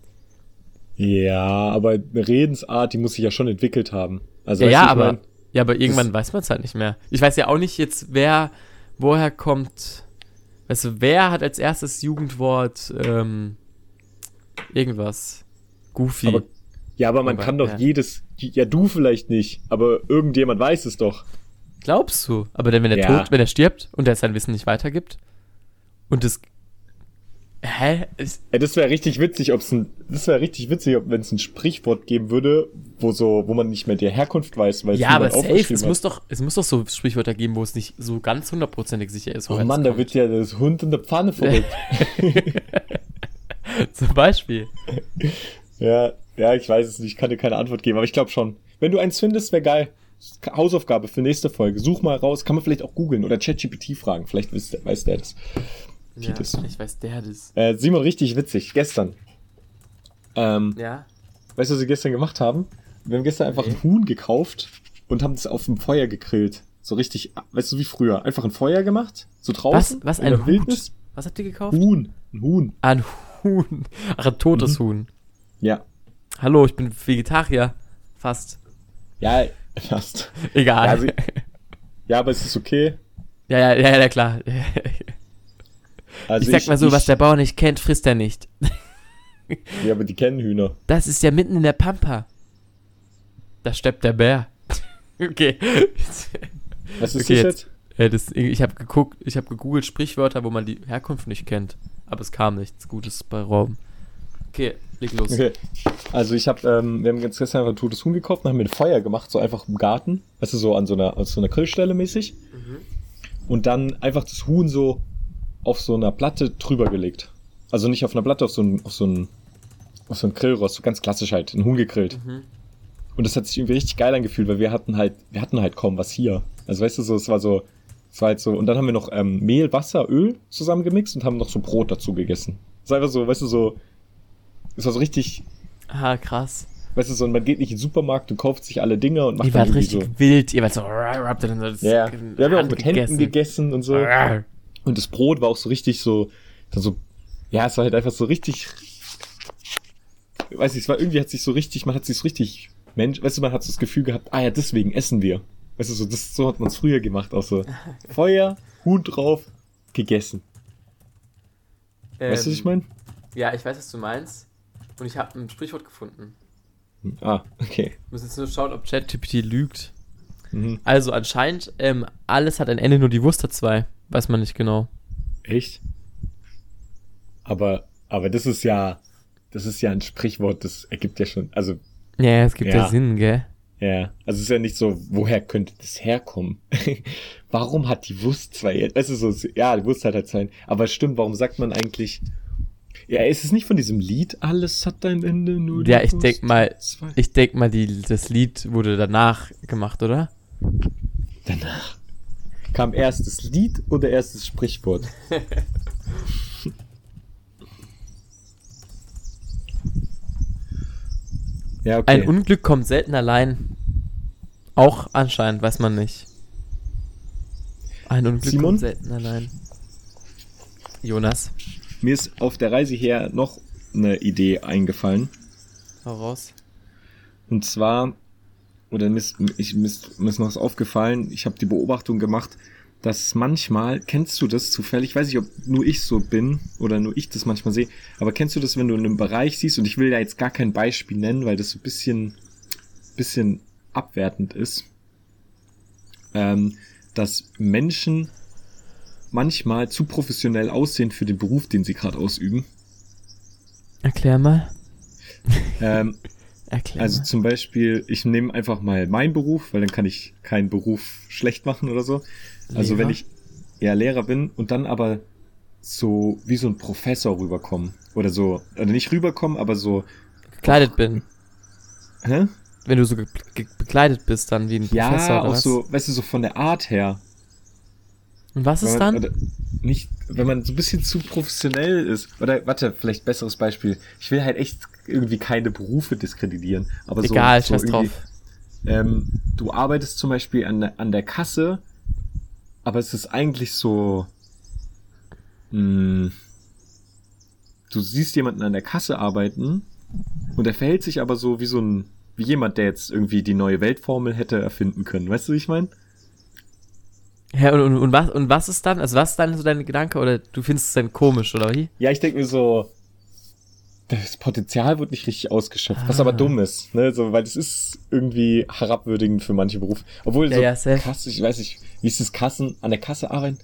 Ja, aber eine Redensart, die muss sich ja schon entwickelt haben. Also, Ja, ja aber, mein, ja, aber irgendwann weiß man es halt nicht mehr. Ich weiß ja auch nicht jetzt, wer, woher kommt, weißt du, wer hat als erstes Jugendwort ähm, irgendwas? Goofy. Aber- ja, aber man Aber, kann doch ja. jedes, ja, du vielleicht nicht, aber irgendjemand weiß es doch. Glaubst du? Aber dann, wenn er Ja. tot, wenn er stirbt und er sein Wissen nicht weitergibt und das. Hä? Ist, Ja, das wäre richtig witzig, ob's ein, das wäre richtig witzig, wenn es ein Sprichwort geben würde, wo so, wo man nicht mehr die Herkunft weiß, weil es ja, aber safe. Es hat. muss, doch, es muss doch so Sprichwörter geben, wo es nicht so ganz hundertprozentig sicher ist. Oh Mann, da wird ja das Hund in der Pfanne verrückt. *laughs* Zum Beispiel. ja, ja, ich weiß es nicht, ich kann dir keine Antwort geben, aber ich glaube schon. Wenn du eins findest, wäre geil. Hausaufgabe für nächste Folge. Such mal raus, kann man vielleicht auch googeln oder ChatGPT fragen, vielleicht weiß der, weiß der das. Ja, ich weiß, der das. Äh, Simon, richtig witzig, gestern. Ähm, Ja. Weißt du, was wir gestern gemacht haben? Wir haben gestern einfach Nee. ein Huhn gekauft und haben das auf dem Feuer gegrillt. So richtig, weißt du, wie früher. Einfach ein Feuer gemacht, so Was, draußen. was in ein? Wildnis. Was habt ihr gekauft? Huhn. Ein Huhn. Ah, Ein Huhn. Ach, ein totes Huhn. Ja. Hallo, ich bin Vegetarier. Fast. Ja, *laughs* fast. Egal. Ja, also- Ja, aber es ist okay. ja, ja, ja, ja, klar. *laughs* Also ich sag mal so, was der Bauer nicht kennt, frisst er nicht. *laughs* Ja, aber die kennen Hühner. Das ist ja mitten in der Pampa. Da steppt der Bär. *laughs* okay. Was ist Okay, das jetzt- jetzt? Äh, das, ich habe geguckt, ich habe gegoogelt Sprichwörter, wo man die Herkunft nicht kennt. Aber es kam nichts Gutes bei Raum. Okay, leg los. Okay. Also ich habe, ähm, wir haben jetzt gestern einfach ein totes Huhn gekauft und haben ein Feuer gemacht, so einfach im Garten. Weißt du, so an so einer, an so einer Grillstelle mäßig. Mhm. Und dann einfach das Huhn so auf so einer Platte drüber gelegt. Also nicht auf einer Platte, auf so ein, auf so ein, auf so ein Grillrost, so ganz klassisch halt, ein Huhn gegrillt. Mhm. Und das hat sich irgendwie richtig geil angefühlt, weil wir hatten halt, wir hatten halt kaum was hier. Also weißt du, so, es war so, es war halt so, und dann haben wir noch ähm, Mehl, Wasser, Öl zusammengemixt und haben noch so Brot dazu gegessen. Es war einfach so, weißt du, so, es war so richtig, Ah, krass. weißt du, so, man geht nicht in den Supermarkt und kauft sich alle Dinger und macht Ihr dann wart richtig wild. Ihr wart so, habt ihr dann so das so. Ja, wir haben ja auch mit Händen gegessen und so. Und das Brot war auch so richtig so, dann so, ja, es war halt einfach so richtig, weiß nicht, es war irgendwie hat sich so richtig, man hat sich so richtig, Mensch, weißt du, man hat so das Gefühl gehabt, ah ja, deswegen essen wir. Weißt du, so, das, so hat man es früher gemacht, auch so. *laughs* Feuer, Huhn drauf, gegessen. Weißt du, was ich Ähm, meine? Ja, ich weiß, was du meinst. Und ich habe ein Sprichwort gefunden. Ah, okay. Wir müssen jetzt nur schauen, ob ChatGPT lügt. Mhm. Also anscheinend, ähm, alles hat ein Ende, nur die Wurst hat zwei. Weiß man nicht genau. Echt? Aber, aber das ist ja, das ist ja ein Sprichwort, das ergibt ja schon, also Ja, es gibt ja, Ja. Sinn, gell? Ja, also es ist ja nicht so, woher könnte das herkommen? *laughs* warum hat die Wurst zwei? Es ist so, ja, die Wurst hat halt zwei. Aber stimmt, warum sagt man eigentlich? Ja, ist es nicht von diesem Lied? Alles hat ein Ende, nur die Ja, ich Wurst denk mal- hat zwei. Ich denk mal, die, das Lied wurde danach gemacht, oder? Danach kam erst das Lied oder erst das Sprichwort? *laughs* ja, okay. Ein Unglück kommt selten allein. Auch anscheinend, weiß man nicht. Ein Unglück Simon? kommt selten allein. Jonas, Mir ist auf der Reise her noch eine Idee eingefallen. hau raus. Und zwar, oder mir ist, ich, mir ist, mir ist noch was aufgefallen, ich habe die Beobachtung gemacht, dass manchmal, kennst du das zufällig, ich weiß nicht, ob nur ich so bin oder nur ich das manchmal sehe, aber kennst du das, wenn du in einem Bereich siehst, und ich will da jetzt gar kein Beispiel nennen, weil das so ein bisschen, bisschen abwertend ist, ähm, dass Menschen manchmal zu professionell aussehen für den Beruf, den sie gerade ausüben. Erklär mal. Ähm, Erklär Also mal. zum Beispiel, ich nehme einfach mal meinen Beruf, weil dann kann ich keinen Beruf schlecht machen oder so. Also Lehrer? wenn ich ja Lehrer bin und dann aber so wie so ein Professor rüberkommen oder so, oder nicht rüberkommen, aber so, Gekleidet bin. hä? Wenn du so ge ge bekleidet bist, dann wie ein Professor Ja, auch was? so, weißt du, so von der Art her. Und was ist dann? man, oder nicht, wenn man so ein bisschen zu professionell ist. Oder warte, vielleicht besseres Beispiel. Ich will halt echt irgendwie keine Berufe diskreditieren. Aber so, Egal, so scheiß drauf. Ähm, du arbeitest zum Beispiel an, der- an der Kasse, aber es ist eigentlich so. Mh, du siehst jemanden an der Kasse arbeiten und er verhält sich aber so wie so ein. wie jemand, der jetzt irgendwie die neue Weltformel hätte erfinden können. Weißt du, wie ich meine? Hä, und, und, und, was, und was ist dann? Also was ist dann so dein Gedanke? Oder du findest es dann komisch, oder wie? Ja, ich denke mir so. Das Potenzial wird nicht richtig ausgeschöpft, was Ah. aber dumm ist, ne? So, weil das ist irgendwie herabwürdigend für manche Berufe. Obwohl Ja, so ja. Kasse, ich weiß nicht, wie ist das Kassen, an der Kasse arbeiten,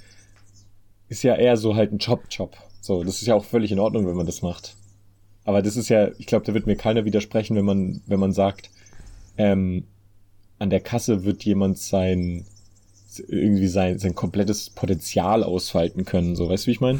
ist ja eher so halt ein Job-Job. So, das ist ja auch völlig in Ordnung, wenn man das macht. Aber das ist ja, ich glaube, da wird mir keiner widersprechen, wenn man, wenn man sagt, ähm, an der Kasse wird jemand sein, irgendwie sein, sein komplettes Potenzial ausfalten können. So, weißt du, wie ich meine?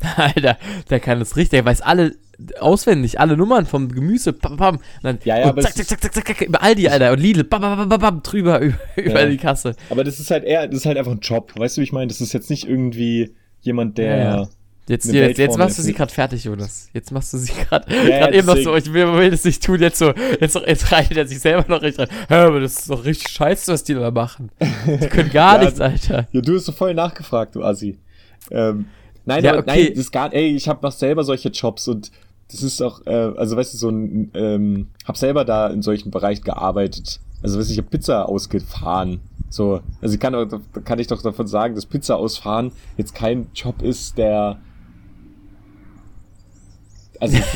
*laughs* Alter, der kann das richtig, der weiß alle auswendig, alle Nummern vom Gemüse, pam, pam, und dann Ja, ja, und zack, zack, zack, zack, zack, zack, über Aldi, Alter, und Lidl, bam, bam, bam, bam, bam, drüber, *laughs* über, über Ja. die Kasse. Aber das ist halt eher, das ist halt einfach ein Job. Weißt du, wie ich meine? Das ist jetzt nicht irgendwie jemand, der. Ja. Jetzt, jetzt, jetzt machst du sie gerade fertig, Jonas. Jetzt machst du sie gerade Ja, eben noch so, ich will, will das nicht tun, jetzt so, jetzt, noch- jetzt reitet er sich selber noch richtig rein. Hä, aber das ist doch richtig scheiße, was die da machen. Die können gar *laughs* Ja, nichts, Alter. Ja, du hast so voll nachgefragt, du Assi. Ähm, nein, Ja, aber, okay. nein, das ist gar, ey, ich hab noch selber solche Jobs und das ist auch, äh, also weißt du, so ein, ähm, hab selber da in solchen Bereichen gearbeitet. Also weißt du, ich hab Pizza ausgefahren. So, also ich kann, auch, kann ich doch davon sagen, dass Pizza ausfahren jetzt kein Job ist, der, also ist,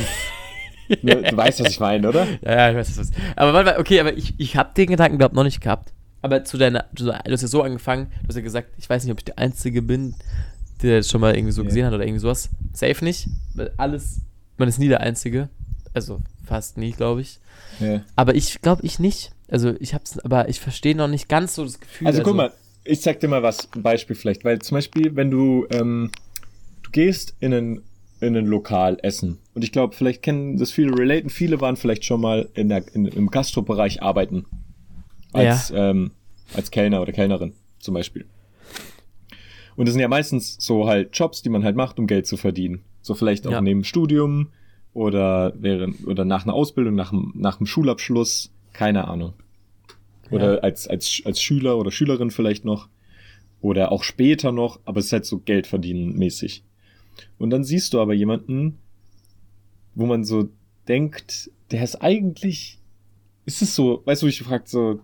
*laughs* Ne, du weißt, was ich meine, oder? Ja, ja, ich weiß was. Aber warte mal, okay, aber ich, ich habe den Gedanken, glaube noch nicht gehabt. Aber zu deiner, du hast ja so angefangen, du hast ja gesagt, ich weiß nicht, ob ich der Einzige bin, der das schon mal irgendwie so Ja. gesehen hat oder irgendwie sowas. Safe nicht, weil alles, man ist nie der Einzige. Also fast nie, glaube ich. Ja. Aber ich glaube ich nicht. Also ich hab's, aber ich verstehe noch nicht ganz so das Gefühl. Also guck mal, ich zeig dir mal was, ein Beispiel vielleicht, weil zum Beispiel, wenn du, ähm, du gehst in ein, in ein Lokal essen und ich glaube, vielleicht kennen das viele relaten, viele waren vielleicht schon mal in der, in, im Gastrobereich arbeiten. Als, ähm, als Kellner oder Kellnerin zum Beispiel. Und das sind ja meistens so halt Jobs, die man halt macht, um Geld zu verdienen. So vielleicht auch Ja. neben dem Studium oder während oder nach einer Ausbildung, nach dem, nach dem Schulabschluss, keine Ahnung. Oder Ja. als, als, als Schüler oder Schülerin vielleicht noch. Oder auch später noch, aber es ist halt so Geld verdienen mäßig. Und dann siehst du aber jemanden, wo man so denkt, der ist eigentlich, ist es so, weißt du, ich gefragt so,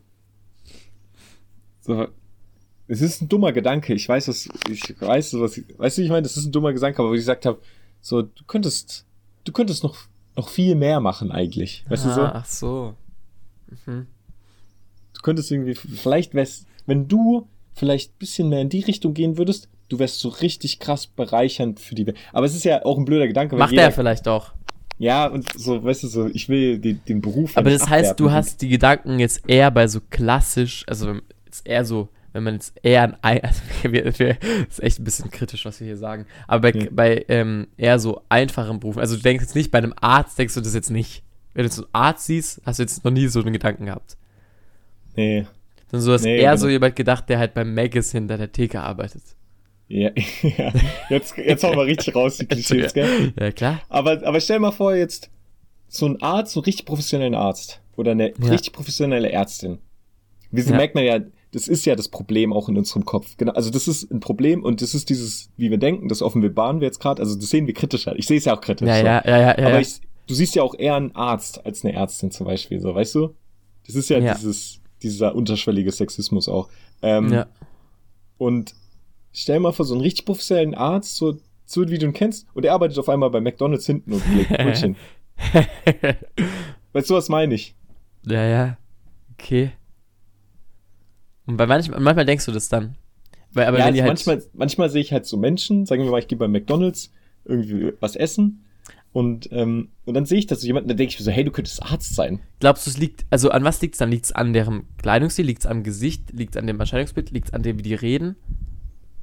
so, es ist ein dummer Gedanke, ich weiß, was, ich weiß, was, weißt du, ich meine, das ist ein dummer Gedanke, aber wo ich gesagt habe, so, du könntest, du könntest noch, noch viel mehr machen eigentlich, weißt du so? Ah, Ach so. Mhm. Du könntest irgendwie, vielleicht wär's, wenn du vielleicht ein bisschen mehr in die Richtung gehen würdest, du wärst so richtig krass bereichernd für die Welt. Aber es ist ja auch ein blöder Gedanke. Macht jeder, er vielleicht auch. Ja, und so, weißt du, so, ich will den, den Beruf. Aber das heißt, du hast die Gedanken jetzt eher bei so klassisch, also jetzt eher so, wenn man jetzt eher ein, Ei- *laughs* also wir, wir, das ist echt ein bisschen kritisch, was wir hier sagen, aber bei, Ja. bei ähm, eher so einfachen Berufen, also du denkst jetzt nicht, bei einem Arzt denkst du das jetzt nicht. Wenn du so einen Arzt siehst, hast du jetzt noch nie so einen Gedanken gehabt. Nee. Sondern so hast Nee, eher genau. so jemand gedacht, der halt beim Magazine hinter der Theke arbeitet. Ja, *laughs* ja. Jetzt, jetzt hauen wir richtig raus, die *laughs* Klischees, gell? Ja, klar. Aber, aber stell mal vor, jetzt so ein Arzt, so richtig professionellen Arzt oder eine Ja. richtig professionelle Ärztin. Wie sie Ja. merkt man ja, das ist ja das Problem auch in unserem Kopf. Genau, also das ist ein Problem und das ist dieses, wie wir denken, das offenbaren wir jetzt gerade. Also das sehen wir kritischer. Ich sehe es ja auch kritisch. Ja, so. ja, ja, ja. Aber ja. ich, du siehst ja auch eher einen Arzt als eine Ärztin zum Beispiel, so, weißt du? Das ist ja, Ja. dieses, dieser unterschwellige Sexismus auch. Ähm, ja. Und stell mal vor, so einen richtig professionellen Arzt, so, so wie du ihn kennst, und er arbeitet auf einmal bei McDonalds hinten und legt Brötchen. *laughs* weißt du, was meine ich? Ja, ja. Okay. Und bei manchmal, manchmal denkst du das dann. Weil, aber ja, wenn die also halt. manchmal, manchmal sehe ich halt so Menschen, sagen wir mal, ich gehe bei McDonalds irgendwie was essen und, ähm, und dann sehe ich das so jemanden, dann denke ich mir so, hey, du könntest Arzt sein. Glaubst du, es liegt, also an was liegt es dann? Liegt es an deren Kleidungsstil? Liegt es am Gesicht? Liegt es an dem Erscheinungsbild? Liegt es an dem, wie die reden?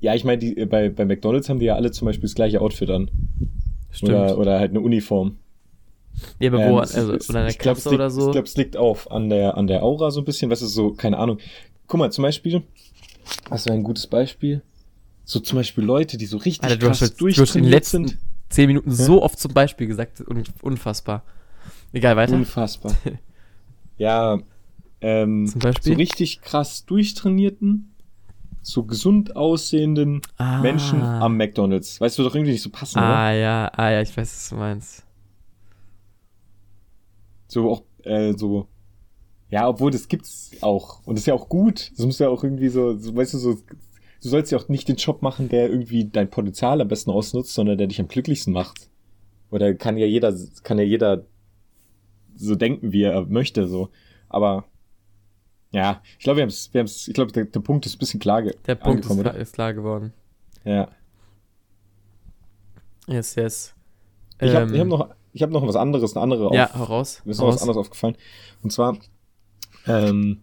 Ja, ich meine, die, äh, bei, bei McDonalds haben die ja alle zum Beispiel das gleiche Outfit an. Stimmt. Oder, oder halt eine Uniform. ja, aber wo? Ähm, Also, es- oder eine ich glaub, Kasse oder so? Ich glaube, es liegt auf an der, an der Aura so ein bisschen, was ist so, keine Ahnung. Guck mal, zum Beispiel, was wäre ein gutes Beispiel? So zum Beispiel Leute, die so richtig Alter, du hast, krass jetzt- du hast in den letzten sind. zehn Minuten so oft zum Beispiel gesagt. Un unfassbar. Egal, weiter. Unfassbar. *laughs* ja, ähm, Zum Beispiel? so richtig krass durchtrainierten, so gesund aussehenden Ah. Menschen am McDonalds. Weißt du doch irgendwie nicht so passen, oder? Ah, ja, ah, ja, ich weiß, was du meinst. So auch, äh, so, ja, obwohl das gibt's auch. Und das ist ja auch gut. Das muss ja auch irgendwie so, so weißt du, so, du sollst ja auch nicht den Job machen, der irgendwie dein Potenzial am besten ausnutzt, sondern der dich am glücklichsten macht. Oder kann ja jeder, kann ja jeder so denken, wie er möchte, so. Aber, ja, ich glaube, wir haben es, wir haben's, ich glaube, der, der Punkt ist ein bisschen klar ge- Der Punkt ist klar, ist klar geworden. oder? Ja. Yes, yes. Ich habe Ähm, hab noch, ich hab noch was anderes, eine andere Ja, auf- hau raus. Mir ist noch was anderes aufgefallen. Und zwar, ähm,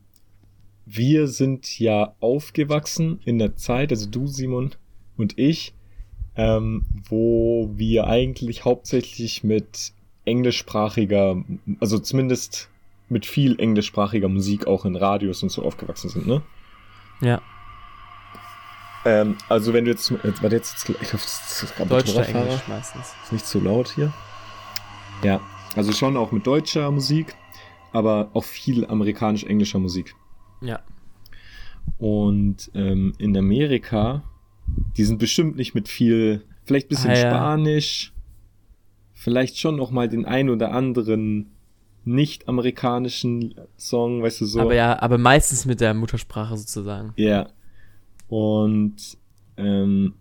wir sind ja aufgewachsen in der Zeit, also du, Simon und ich, ähm, wo wir eigentlich hauptsächlich mit englischsprachiger, also zumindest mit viel englischsprachiger Musik auch in Radios und so aufgewachsen sind, ne? Ja, Ähm, also wenn du jetzt, jetzt warte jetzt, ich hoffe, das ist gerade Deutsch oder. Englisch meistens. Ist nicht zu laut hier. Ja, also schon auch mit deutscher Musik, aber auch viel amerikanisch-englischer Musik. Ja. Und ähm, in Amerika, die sind bestimmt nicht mit viel, vielleicht bisschen Ah, ja. Spanisch, vielleicht schon noch mal den ein oder anderen nicht-amerikanischen Song, weißt du so. Aber ja, aber meistens mit der Muttersprache sozusagen. Ja. Und ähm,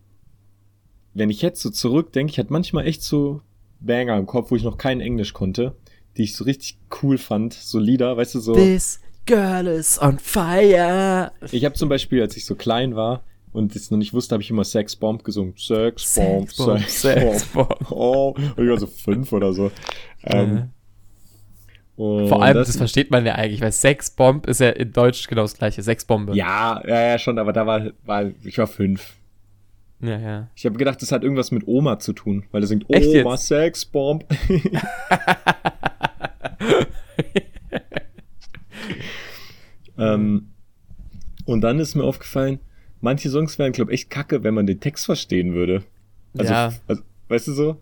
wenn ich jetzt so zurückdenke, ich hatte manchmal echt so Banger im Kopf, wo ich noch kein Englisch konnte. Die ich so richtig cool fand, so Lieder, weißt du, so. This girl is on fire. Ich habe zum Beispiel, als ich so klein war und es noch nicht wusste, habe ich immer Sex Bomb gesungen. Sex Bomb, Sex Bomb, Sex Sex Bomb. Bomb. *laughs* Oh, und ich war so fünf oder so. Ähm, und Vor allem, das, versteht man ja eigentlich, weil Sexbomb ist ja in Deutsch genau das gleiche. Sexbombe. Ja, ja, ja, schon, aber da war, war ich war fünf. Ja, ja. Ich habe gedacht, das hat irgendwas mit Oma zu tun, weil er singt Echt Oma jetzt? Sex Bomb. *laughs* *laughs* ähm, und dann ist mir aufgefallen, manche Songs wären, glaube ich, echt kacke, wenn man den Text verstehen würde. Also, Ja. also weißt du so?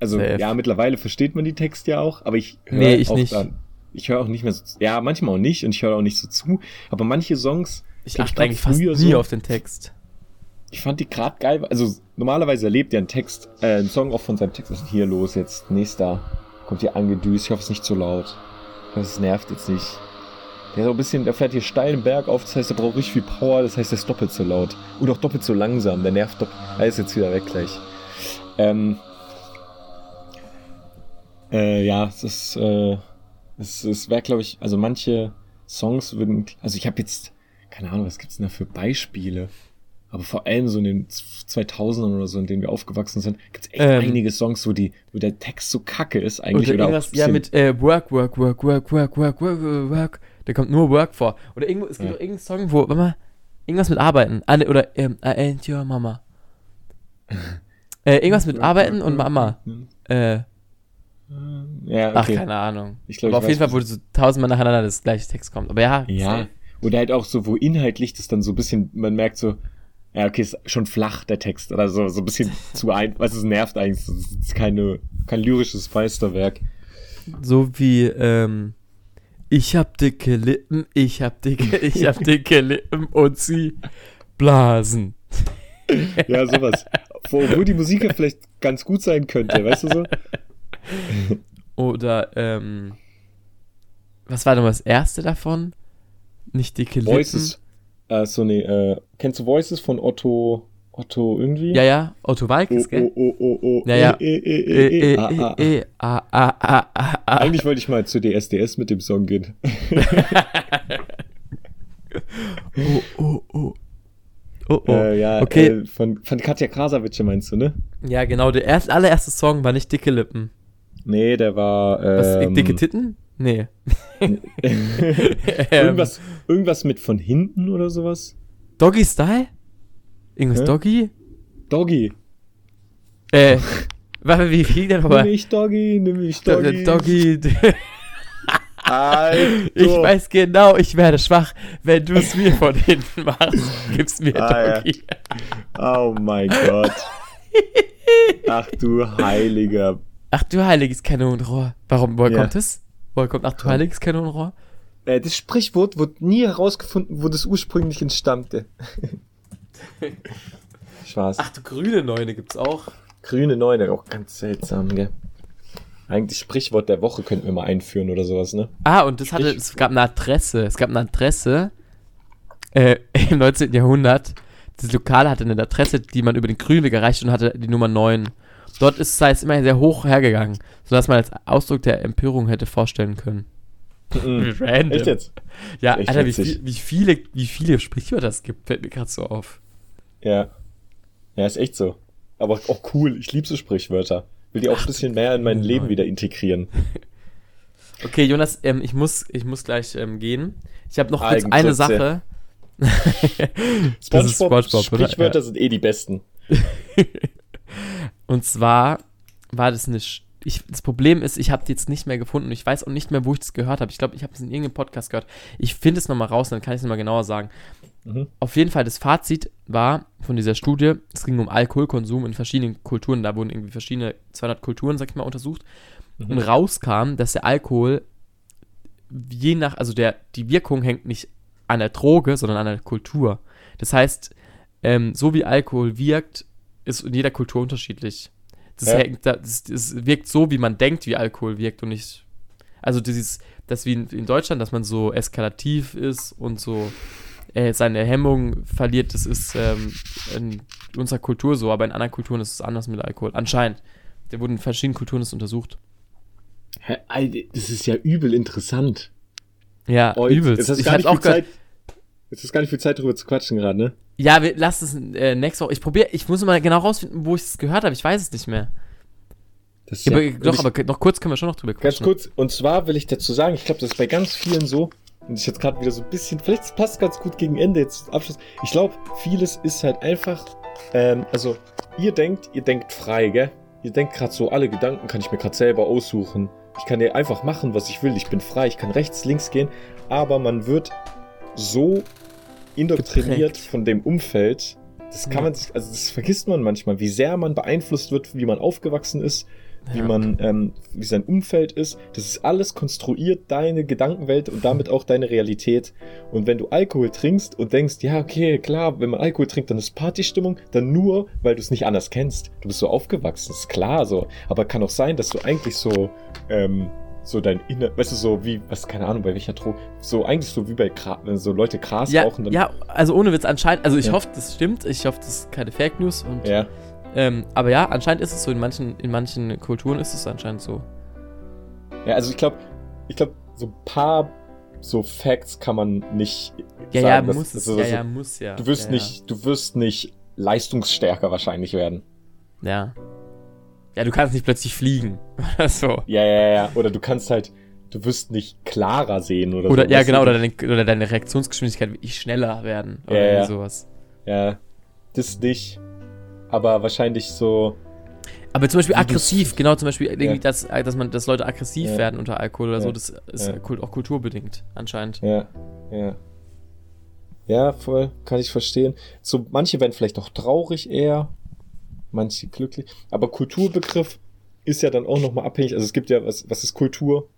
Also, Safe. ja, mittlerweile versteht man die Texte ja auch, aber ich höre Nee, ich auch nicht. dann. Ich höre auch nicht mehr so, ja, manchmal auch nicht und ich höre auch nicht so zu, aber manche Songs, Ich achte eigentlich fast früher nie so- auf den Text. ich fand die gerade geil. Also normalerweise erlebt ja ein Text, äh, ein Song auch von seinem Text. Was ist denn hier los jetzt? Nächster. Kommt hier angedüst. Ich hoffe, es ist nicht zu laut. Es nervt jetzt nicht. Der auch ein bisschen, der fährt hier steil den Berg auf, das heißt, er braucht richtig viel Power, das heißt, er ist doppelt so laut. Und auch doppelt so langsam, der nervt doppelt. Er ist jetzt wieder weg gleich. Ähm, äh, ja, es ist, äh, es, es wäre, glaube ich, also manche Songs würden, also ich habe jetzt, keine Ahnung, was gibt's denn da für Beispiele? Aber vor allem so in den 2000ern oder so, in denen wir aufgewachsen sind, gibt's echt Ähm. einige Songs, wo die, wo der Text so kacke ist eigentlich. Oder Oder, auch ja, mit äh, Work, Work, Work, Work, Work, Work, Work, Work. Da kommt nur Work vor. Oder irgendwo, es gibt Ja. doch irgendeinen Song, wo, warte mal, irgendwas mit Arbeiten. Ah, ne, oder, ähm, I ain't your mama. *laughs* äh, irgendwas mit Arbeiten und Mama. Äh, Ja, ach, okay. keine Ahnung. Ich glaub, Aber ich auf jeden Fall, wo so tausendmal nacheinander das gleiche Text kommt. Aber ja, Ja. Oder halt auch so, wo inhaltlich das dann so ein bisschen, man merkt so, ja, okay, ist schon flach, der Text. Oder so, so ein bisschen *laughs* zu ein, was es nervt eigentlich. Das ist keine, kein lyrisches Meisterwerk. So wie, ähm, ich hab dicke Lippen, ich hab dicke, ich hab *laughs* dicke Lippen und sie blasen. Ja, sowas. Wo, wo die Musik ja vielleicht ganz gut sein könnte, weißt du so? *laughs* Oder, ähm, was war denn das erste davon? Nicht dicke Lippen. Voices. Äh, so ne, äh, kennst du Voices von Otto, Otto irgendwie? Ja, ja, Otto Oh, Walkes, gell? oh, oh, oh, oh. Ja, ja. Eigentlich wollte ich mal zu DSDS mit dem Song gehen. *laughs* *laughs* Oh, oh, oh. Oh, oh. Äh, ja, okay. äh, von, von Katja Krasavice meinst du, ne? Ja, genau, der erst, allererste Song war nicht dicke Lippen. Nee, der war. Was, Ähm, dicke Titten? Nee. *laughs* Ähm, irgendwas, irgendwas mit von hinten oder sowas? Doggy Style? Irgendwas Hä? Doggy? Doggy. Äh, warte, wie ging der nochmal? Nimm mich Doggy, nimm mich Do- Doggy. Doggy. Alter. Ich weiß genau, ich werde schwach, wenn du es mir von hinten machst. Gib's mir Ah, ja. Doggy. Oh mein Gott. Ach du heiliger. Ach du heiliges Kanonenrohr. Warum, woher Ja. kommt es? Woher kommt ach du heiliges Kanonenrohr? Äh, das Sprichwort wurde nie herausgefunden, wo das ursprünglich entstammte. *laughs* Spaß. Ach du grüne Neune gibt's auch. Grüne Neune, auch ganz seltsam, gell? Eigentlich Sprichwort der Woche könnten wir mal einführen oder sowas, ne? Ah, und das hatte, es gab eine Adresse. Es gab eine Adresse äh, *laughs* im 19. Jahrhundert. Das Lokal hatte eine Adresse, die man über den Grünweg erreicht und hatte die Nummer 9. Dort ist es heißt, immer sehr hoch hergegangen, sodass man als Ausdruck der Empörung hätte vorstellen können. Mhm. Random. Echt jetzt? Ja, Echt Alter, wie, viel, wie, viele, wie viele Sprichwörter es gibt, fällt mir gerade so auf. Ja. Ja, ist echt so. Aber auch cool. Ich liebe so Sprichwörter. Will die auch ein bisschen mehr in mein grüne Leben wieder integrieren. *laughs* Okay, Jonas, ähm, ich, muss, ich muss gleich ähm, gehen. Ich habe noch kurz eine. Sache. *laughs* Das ist SpongeBob, SpongeBob, oder? Sprichwörter Ja. sind eh die besten. *laughs* Und zwar war das eine. Sch- Ich, das Problem ist, ich habe die jetzt nicht mehr gefunden. und Ich weiß auch nicht mehr, wo ich das gehört habe. Ich glaube, ich habe es in irgendeinem Podcast gehört. Ich finde es nochmal raus, dann kann ich es nochmal genauer sagen. Mhm. Auf jeden Fall, das Fazit war von dieser Studie, es ging um Alkoholkonsum in verschiedenen Kulturen. Da wurden irgendwie verschiedene 200 Kulturen, sag ich mal, untersucht. Und rauskam, dass der Alkohol je nach, also der, die Wirkung hängt nicht an der Droge, sondern an der Kultur. Das heißt, ähm, so wie Alkohol wirkt, ist in jeder Kultur unterschiedlich. Das, Ja. hängt, da- das, das wirkt so, wie man denkt, wie Alkohol wirkt und nicht. Also dieses, das wie in, in Deutschland, dass man so eskalativ ist und so äh, seine Hemmung verliert, das ist ähm, in unserer Kultur so, aber in anderen Kulturen ist es anders mit Alkohol. Anscheinend. Da wurden in verschiedenen Kulturen das untersucht. Das ist ja übel interessant. Ja, Oh, übelst. Du ich viel auch. Zeit. Jetzt ist gar nicht viel Zeit drüber zu quatschen gerade, ne? Ja, wir lassen es äh, nächste Woche. Ich probiere, ich muss mal genau rausfinden, wo ich es gehört habe. Ich weiß es nicht mehr. Das ist Ja, aber, und doch, ich- aber noch kurz können wir schon noch drüber Ganz quatschen. kurz, und zwar will ich dazu sagen, ich glaube, das ist bei ganz vielen so, und ich jetzt gerade wieder so ein bisschen, vielleicht passt ganz gut gegen Ende jetzt zum Abschluss. Ich glaube, vieles ist halt einfach, ähm, also ihr denkt, ihr denkt frei, gell? Ihr denkt gerade so, alle Gedanken kann ich mir gerade selber aussuchen. Ich kann ja einfach machen, was ich will. Ich bin frei, ich kann rechts, links gehen, aber man wird so indoktriniert Geprägt. von dem Umfeld. Das kann Ja. man sich, also das vergisst man manchmal, wie sehr man beeinflusst wird, wie man aufgewachsen ist, wie Ja. man, ähm, wie sein Umfeld ist. Das ist alles konstruiert, deine Gedankenwelt und damit auch deine Realität. Und wenn du Alkohol trinkst und denkst, ja, okay, klar, wenn man Alkohol trinkt, dann ist Partystimmung, dann nur, weil du es nicht anders kennst. Du bist so aufgewachsen, ist klar so. Aber kann auch sein, dass du eigentlich so, ähm, so dein Inner, weißt du, so wie, was, keine Ahnung, bei welcher Droge, so eigentlich so wie bei, Gra wenn so Leute Gras Ja, rauchen, dann, ja, also ohne Witz anscheinend, also ich Ja. hoffe, das stimmt. Ich hoffe, das ist keine Fake News. Und, ja. ähm, aber ja, anscheinend ist es so. In manchen, in manchen Kulturen ist es anscheinend so. Ja, also ich glaube, ich glaube, so ein paar so Facts kann man nicht Ja, sagen. ja, muss es. dass- Ja, dass- ja, muss ja. Du wirst ja, nicht, du wirst nicht leistungsstärker wahrscheinlich werden. Ja. Ja, du kannst nicht plötzlich fliegen. *laughs* Oder so. Ja, ja, ja. Oder du kannst halt, du wirst nicht klarer sehen oder, Oder, so. ja, genau, oder deine, oder deine Reaktionsgeschwindigkeit wirklich schneller werden. Oder Ja, ja. sowas. Ja, das nicht. Aber wahrscheinlich so. Aber zum Beispiel aggressiv, genau, zum Beispiel irgendwie, Ja. dass, dass man, dass Leute aggressiv Ja. werden unter Alkohol oder so, Ja. das ist auch kulturbedingt, anscheinend. Ja, ja. Ja, voll, kann ich verstehen. So, manche werden vielleicht auch traurig eher, manche glücklich. Aber Kulturbegriff ist ja dann auch nochmal abhängig. Also es gibt ja, was, was ist Kultur?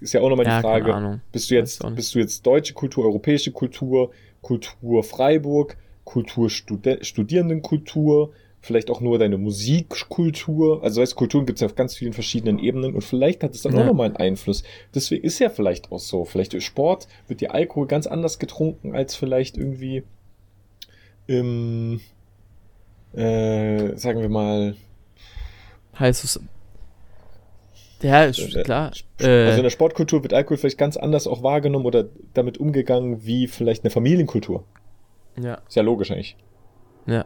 Ist ja auch nochmal Ja, die Frage. keine Ahnung. Bist du jetzt, auch bist du jetzt deutsche Kultur, europäische Kultur, Kultur Freiburg, Kultur Studi Studierendenkultur, vielleicht auch nur deine Musikkultur. Also weißt, Kulturen gibt es ja auf ganz vielen verschiedenen Ebenen und vielleicht hat es dann auch Ja. nochmal einen Einfluss. Deswegen ist ja vielleicht auch so. Vielleicht im Sport wird dir Alkohol ganz anders getrunken als vielleicht irgendwie im, äh, sagen wir mal, Heißt es. Ja, ist Äh, klar. also in Äh, der Sportkultur wird Alkohol vielleicht ganz anders auch wahrgenommen oder damit umgegangen wie vielleicht eine Familienkultur. ja, Ist ja logisch eigentlich. ja.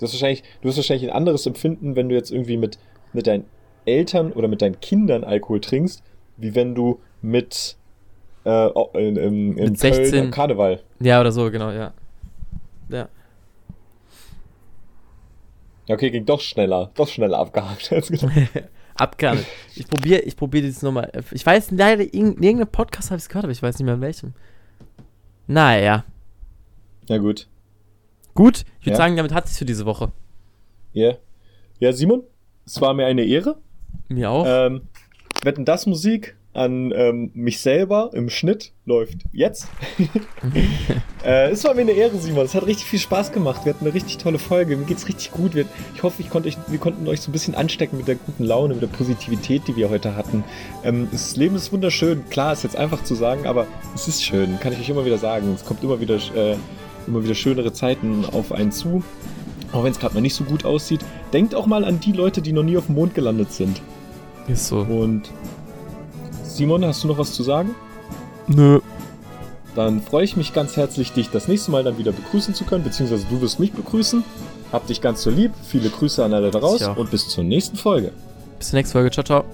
Das ist wahrscheinlich, du wirst wahrscheinlich ein anderes Empfinden, wenn du jetzt irgendwie mit, mit deinen Eltern oder mit deinen Kindern Alkohol trinkst, wie wenn du mit äh, in, in, in Mit Köln 16. am Karneval. Ja, oder so, genau, ja. Ja. Ja, okay, ging doch schneller, doch schneller abgehakt. *laughs* als gedacht. *laughs* Abgehandelt. Ich probiere ich probier das nochmal. Ich weiß leider, in in irgendeinem Podcast habe ich es gehört, aber ich weiß nicht mehr in welchem. Naja. ja, gut. Gut, ich würde Ja. sagen, damit hat es für diese Woche. Ja. Ja, Simon, es war mir eine Ehre. Mir auch. Ähm, wetten das Musik an ähm, mich selber im Schnitt läuft jetzt. *laughs* äh, es war mir eine Ehre, Simon. Es hat richtig viel Spaß gemacht. Wir hatten eine richtig tolle Folge. Mir geht's richtig gut. Wir, ich hoffe, ich konnte euch, wir konnten euch so ein bisschen anstecken mit der guten Laune, mit der Positivität, die wir heute hatten. Ähm, das Leben ist wunderschön. Klar, ist jetzt einfach zu sagen, aber es ist schön. Kann ich euch immer wieder sagen. Es kommt immer wieder, äh, immer wieder schönere Zeiten auf einen zu. Auch wenn es gerade mal nicht so gut aussieht. Denkt auch mal an die Leute, die noch nie auf dem Mond gelandet sind. Ist so. Und Simon, hast du noch was zu sagen? Nö. Dann freue ich mich ganz herzlich, dich das nächste Mal dann wieder begrüßen zu können, beziehungsweise du wirst mich begrüßen. Hab dich ganz so lieb. Viele Grüße an alle da raus Ich auch. und bis zur nächsten Folge. Bis zur nächsten Folge. Ciao, ciao.